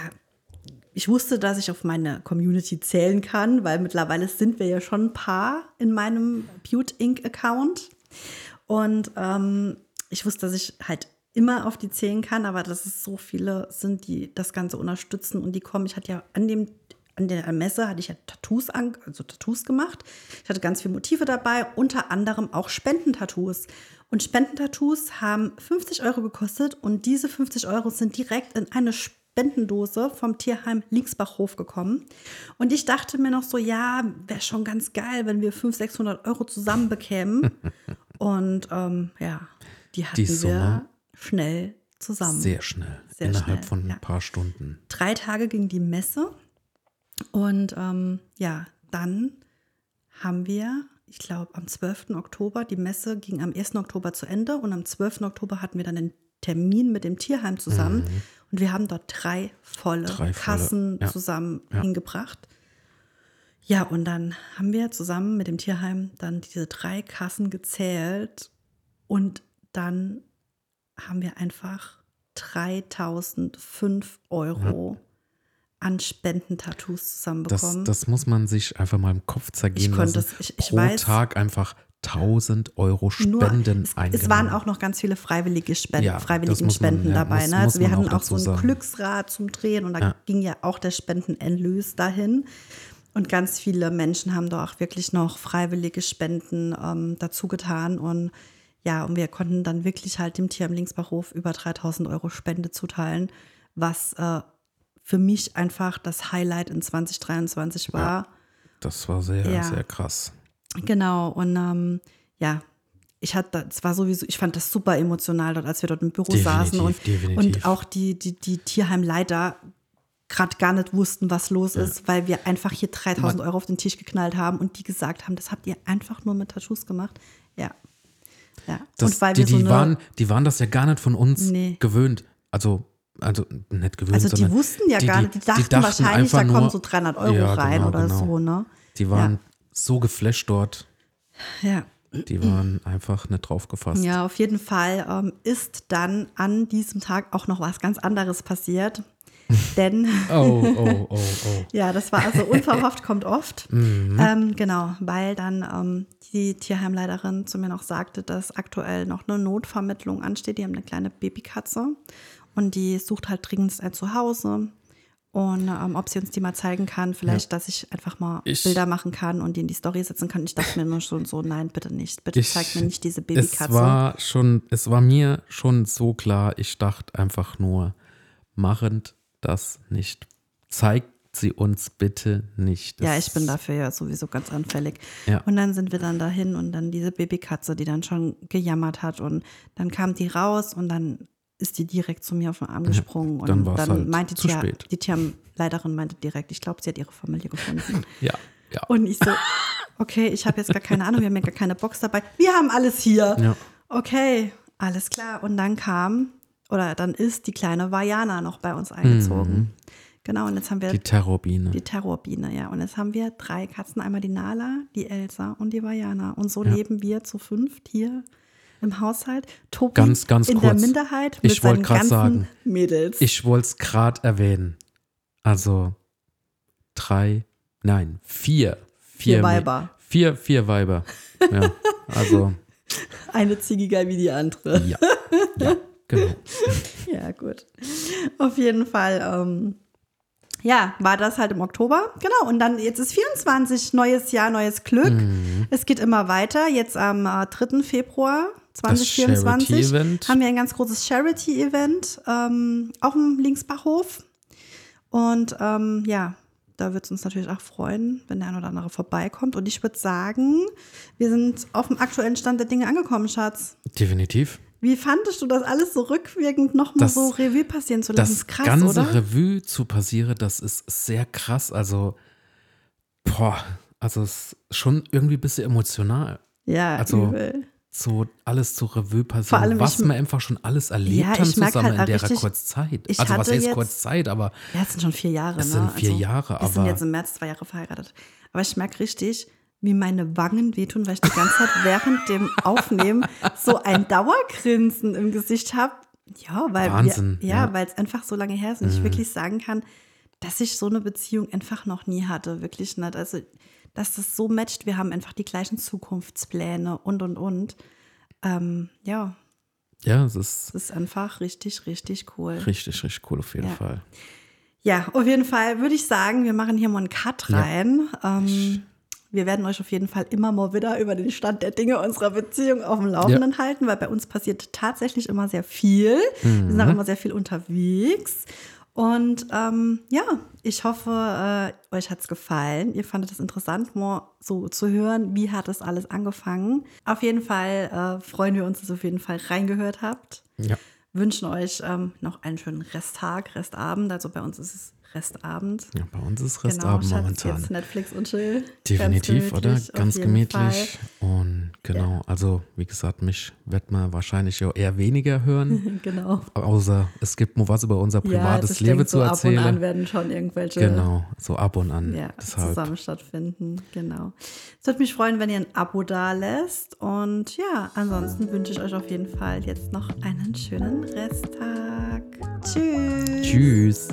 ich wusste, dass ich auf meine Community zählen kann, weil mittlerweile sind wir ja schon ein paar in meinem Butte Inc. Account. Und ähm, ich wusste, dass ich halt immer auf die zählen kann, aber dass es so viele sind, die das Ganze unterstützen und die kommen. Ich hatte ja an dem an der Messe hatte ich ja Tattoos an, also Tattoos gemacht. Ich hatte ganz viele Motive dabei, unter anderem auch Spendentattoos. Und Spendentattoos haben 50 Euro gekostet und diese 50 Euro sind direkt in eine Spendendose vom Tierheim Linksbachhof gekommen. Und ich dachte mir noch so, ja, wäre schon ganz geil, wenn wir 500, 600 Euro zusammen bekämen. und ähm, ja, die hatten Die wir schnell zusammen. Sehr schnell. Sehr innerhalb schnell, von ein ja. paar Stunden. drei Tage ging die Messe. Und ähm, ja, dann haben wir, ich glaube, am 12. Oktober, die Messe ging am 1. Oktober zu Ende und am 12. Oktober hatten wir dann einen Termin mit dem Tierheim zusammen und wir haben dort drei volle Mhm. Drei volle, Kassen ja. zusammen Ja. hingebracht. Ja, und dann haben wir zusammen mit dem Tierheim dann diese drei Kassen gezählt und dann haben wir einfach 3005 Euro an Spendentattoos Das, zusammenbekommen. das muss man sich einfach mal im Kopf zergehen Ich konnte lassen. es- ich- ich Pro weiß- Tag einfach 1000 Euro Nur- Spenden es, eingenommen. es waren auch noch ganz viele freiwillige Spenden, Ja, das freiwilligen man- Spenden ja, dabei. muss- ne? Also wir hatten auch auch so ein sagen. Glücksrad zum Drehen und da Ja. ging ja auch der Spendenenlös dahin. Und ganz viele Menschen haben da auch wirklich noch freiwillige Spenden ähm, dazu getan. Und ja, und wir konnten dann wirklich halt dem Tier am Linksbachhof über 3000 Euro Spende zuteilen, was äh, für mich einfach das Highlight in 2023 war. das war sehr, Ja. sehr krass. Genau, und ähm, ja, ich hatte, es war sowieso, ich fand das super emotional dort, als wir dort im Büro Definitiv, saßen und, definitiv. und auch die, die, die Tierheimleiter gerade gar nicht wussten, was los ist, weil wir einfach hier 3000 Euro auf den Tisch geknallt haben und die gesagt haben, das habt ihr einfach nur mit Tattoos gemacht. Ja. Ja. Das, und weil die, wir so die, waren, die waren das ja gar nicht von uns Nee. gewöhnt. Also, also nicht gewöhnt, also die wussten ja gar nicht, die dachten, wahrscheinlich, einfach da kommen nur- so 300 Euro Ja, rein genau, oder genau. so, ne? Die waren so geflasht dort. Ja. Die waren einfach nicht drauf gefasst. Ja, auf jeden Fall ähm, ist dann an diesem Tag auch noch was ganz anderes passiert. Denn, Oh, oh, oh, oh. ja, das war also unverhofft, kommt oft. Ähm, genau, weil dann ähm, die Tierheimleiterin zu mir noch sagte, dass aktuell noch eine Notvermittlung ansteht. Die haben eine kleine Babykatze und die sucht halt dringend ein Zuhause. Und ähm, ob sie uns die mal zeigen kann, vielleicht, dass ich einfach mal Ich- Bilder machen kann und die in die Story setzen kann. Ich dachte mir nur schon so, nein, bitte nicht. Bitte Ich- zeig mir nicht diese Es Babykatze. war schon, es war mir schon so klar, ich dachte einfach nur, machend das nicht. Zeigt sie uns bitte nicht. Ja, Das- ich bin dafür ja sowieso ganz anfällig. Ja. Und dann sind wir dann dahin und dann diese Babykatze, die dann schon gejammert hat und dann kam die raus und dann ist die direkt zu mir auf den Arm gesprungen dann und war's dann halt meinte zu die, spät. die Tierleiterin meinte direkt, ich glaube, sie hat ihre Familie gefunden. Ja, ja. Und ich so, okay, ich habe jetzt gar keine Ahnung, wir haben ja gar keine Box dabei. Wir haben alles hier. Ja. Okay, alles klar. Und dann kam, oder dann ist die kleine Vajana noch bei uns eingezogen. Genau, und jetzt haben wir Mhm. Die Terrorbiene. die Terrorbiene, ja. Und jetzt haben wir drei Katzen, einmal die Nala, die Elsa und die Vajana. Und so Ja. leben wir zu fünft hier im Haushalt. Tobi Ganz, ganz in der kurz. Minderheit mit Ich wollte seinen ganzen sagen, Mädels. Ich wollte es gerade erwähnen. Also drei, nein, vier. Vier Mäd- Weiber. Vier, vier Weiber. Ja, also, Eine ziegiger wie die andere. ja. Ja, genau. Ja, gut. Auf jeden Fall, ähm, ja, war das halt im Oktober. Genau. Und dann, jetzt ist 24, neues Jahr, neues Glück. Mhm. Es geht immer weiter. Jetzt am äh, 3. Februar 2024 Charity-Event. haben wir ein ganz großes Charity-Event ähm, auf dem Linksbachhof. Und ähm, ja, da wird es uns natürlich auch freuen, wenn der ein oder andere vorbeikommt. Und ich würde sagen, wir sind auf dem aktuellen Stand der Dinge angekommen, Schatz. Definitiv. Wie fandest du das alles so rückwirkend nochmal so Revue passieren zu lassen? Das ist krass, ganze oder? Revue zu passieren, das ist sehr krass. Also, boah, also es ist schon irgendwie ein bisschen emotional. ja, also, übel. So alles zu Revue passieren, Vor allem, was ich- wir einfach schon alles erlebt Ja, haben zusammen halt in der Kurzzeit. Also was heißt Kurzzeit, aber Ja, es sind schon vier Jahre. Es ne? sind vier Jahre, Wir sind aber- jetzt im März zwei Jahre verheiratet. Aber ich merke richtig, wie meine Wangen wehtun, weil ich die ganze Zeit während dem Aufnehmen so ein Dauergrinsen im Gesicht habe. Ja, weil Wahnsinn, wir, ja, ja. weil es einfach so lange her ist und ich wirklich sagen kann, dass ich so eine Beziehung einfach noch nie hatte, wirklich nicht. Also, dass das so matcht, wir haben einfach die gleichen Zukunftspläne und und und. Ähm, ja, ja, es ist es ist einfach richtig, richtig cool. richtig, richtig cool auf jeden Ja. Fall. Ja, auf jeden Fall würde ich sagen, wir machen hier mal einen Cut Ja. rein. Ähm, wir werden euch auf jeden Fall immer mal wieder über den Stand der Dinge unserer Beziehung auf dem Laufenden halten, weil bei uns passiert tatsächlich immer sehr viel. Wir Mhm. sind auch immer sehr viel unterwegs. Und ähm, ja, ich hoffe, äh, euch hat es gefallen. Ihr fandet es interessant, mal so zu hören, wie hat das alles angefangen. Auf jeden Fall äh, freuen wir uns, dass ihr auf jeden Fall reingehört habt Ja, wünschen euch ähm, noch einen schönen Resttag, Restabend. Also bei uns ist es Restabend. ja bei uns ist Genau, Restabend Schatz, momentan. jetzt Netflix und Chill. Definitiv, Ganz oder? Ganz gemütlich. Und genau, also wie gesagt, mich wird man wahrscheinlich ja eher weniger hören. Fall. Genau. Außer es gibt mal was über unser Ja, privates ich Leben zu so ab und an erzählen. werden schon irgendwelche Genau, so ab und an. ja, Deshalb. zusammen stattfinden. Genau. Es würde mich freuen, wenn ihr ein Abo da lässt. Und ja, ansonsten wünsche ich euch auf jeden Fall jetzt noch einen schönen Resttag. Tschüss. Tschüss.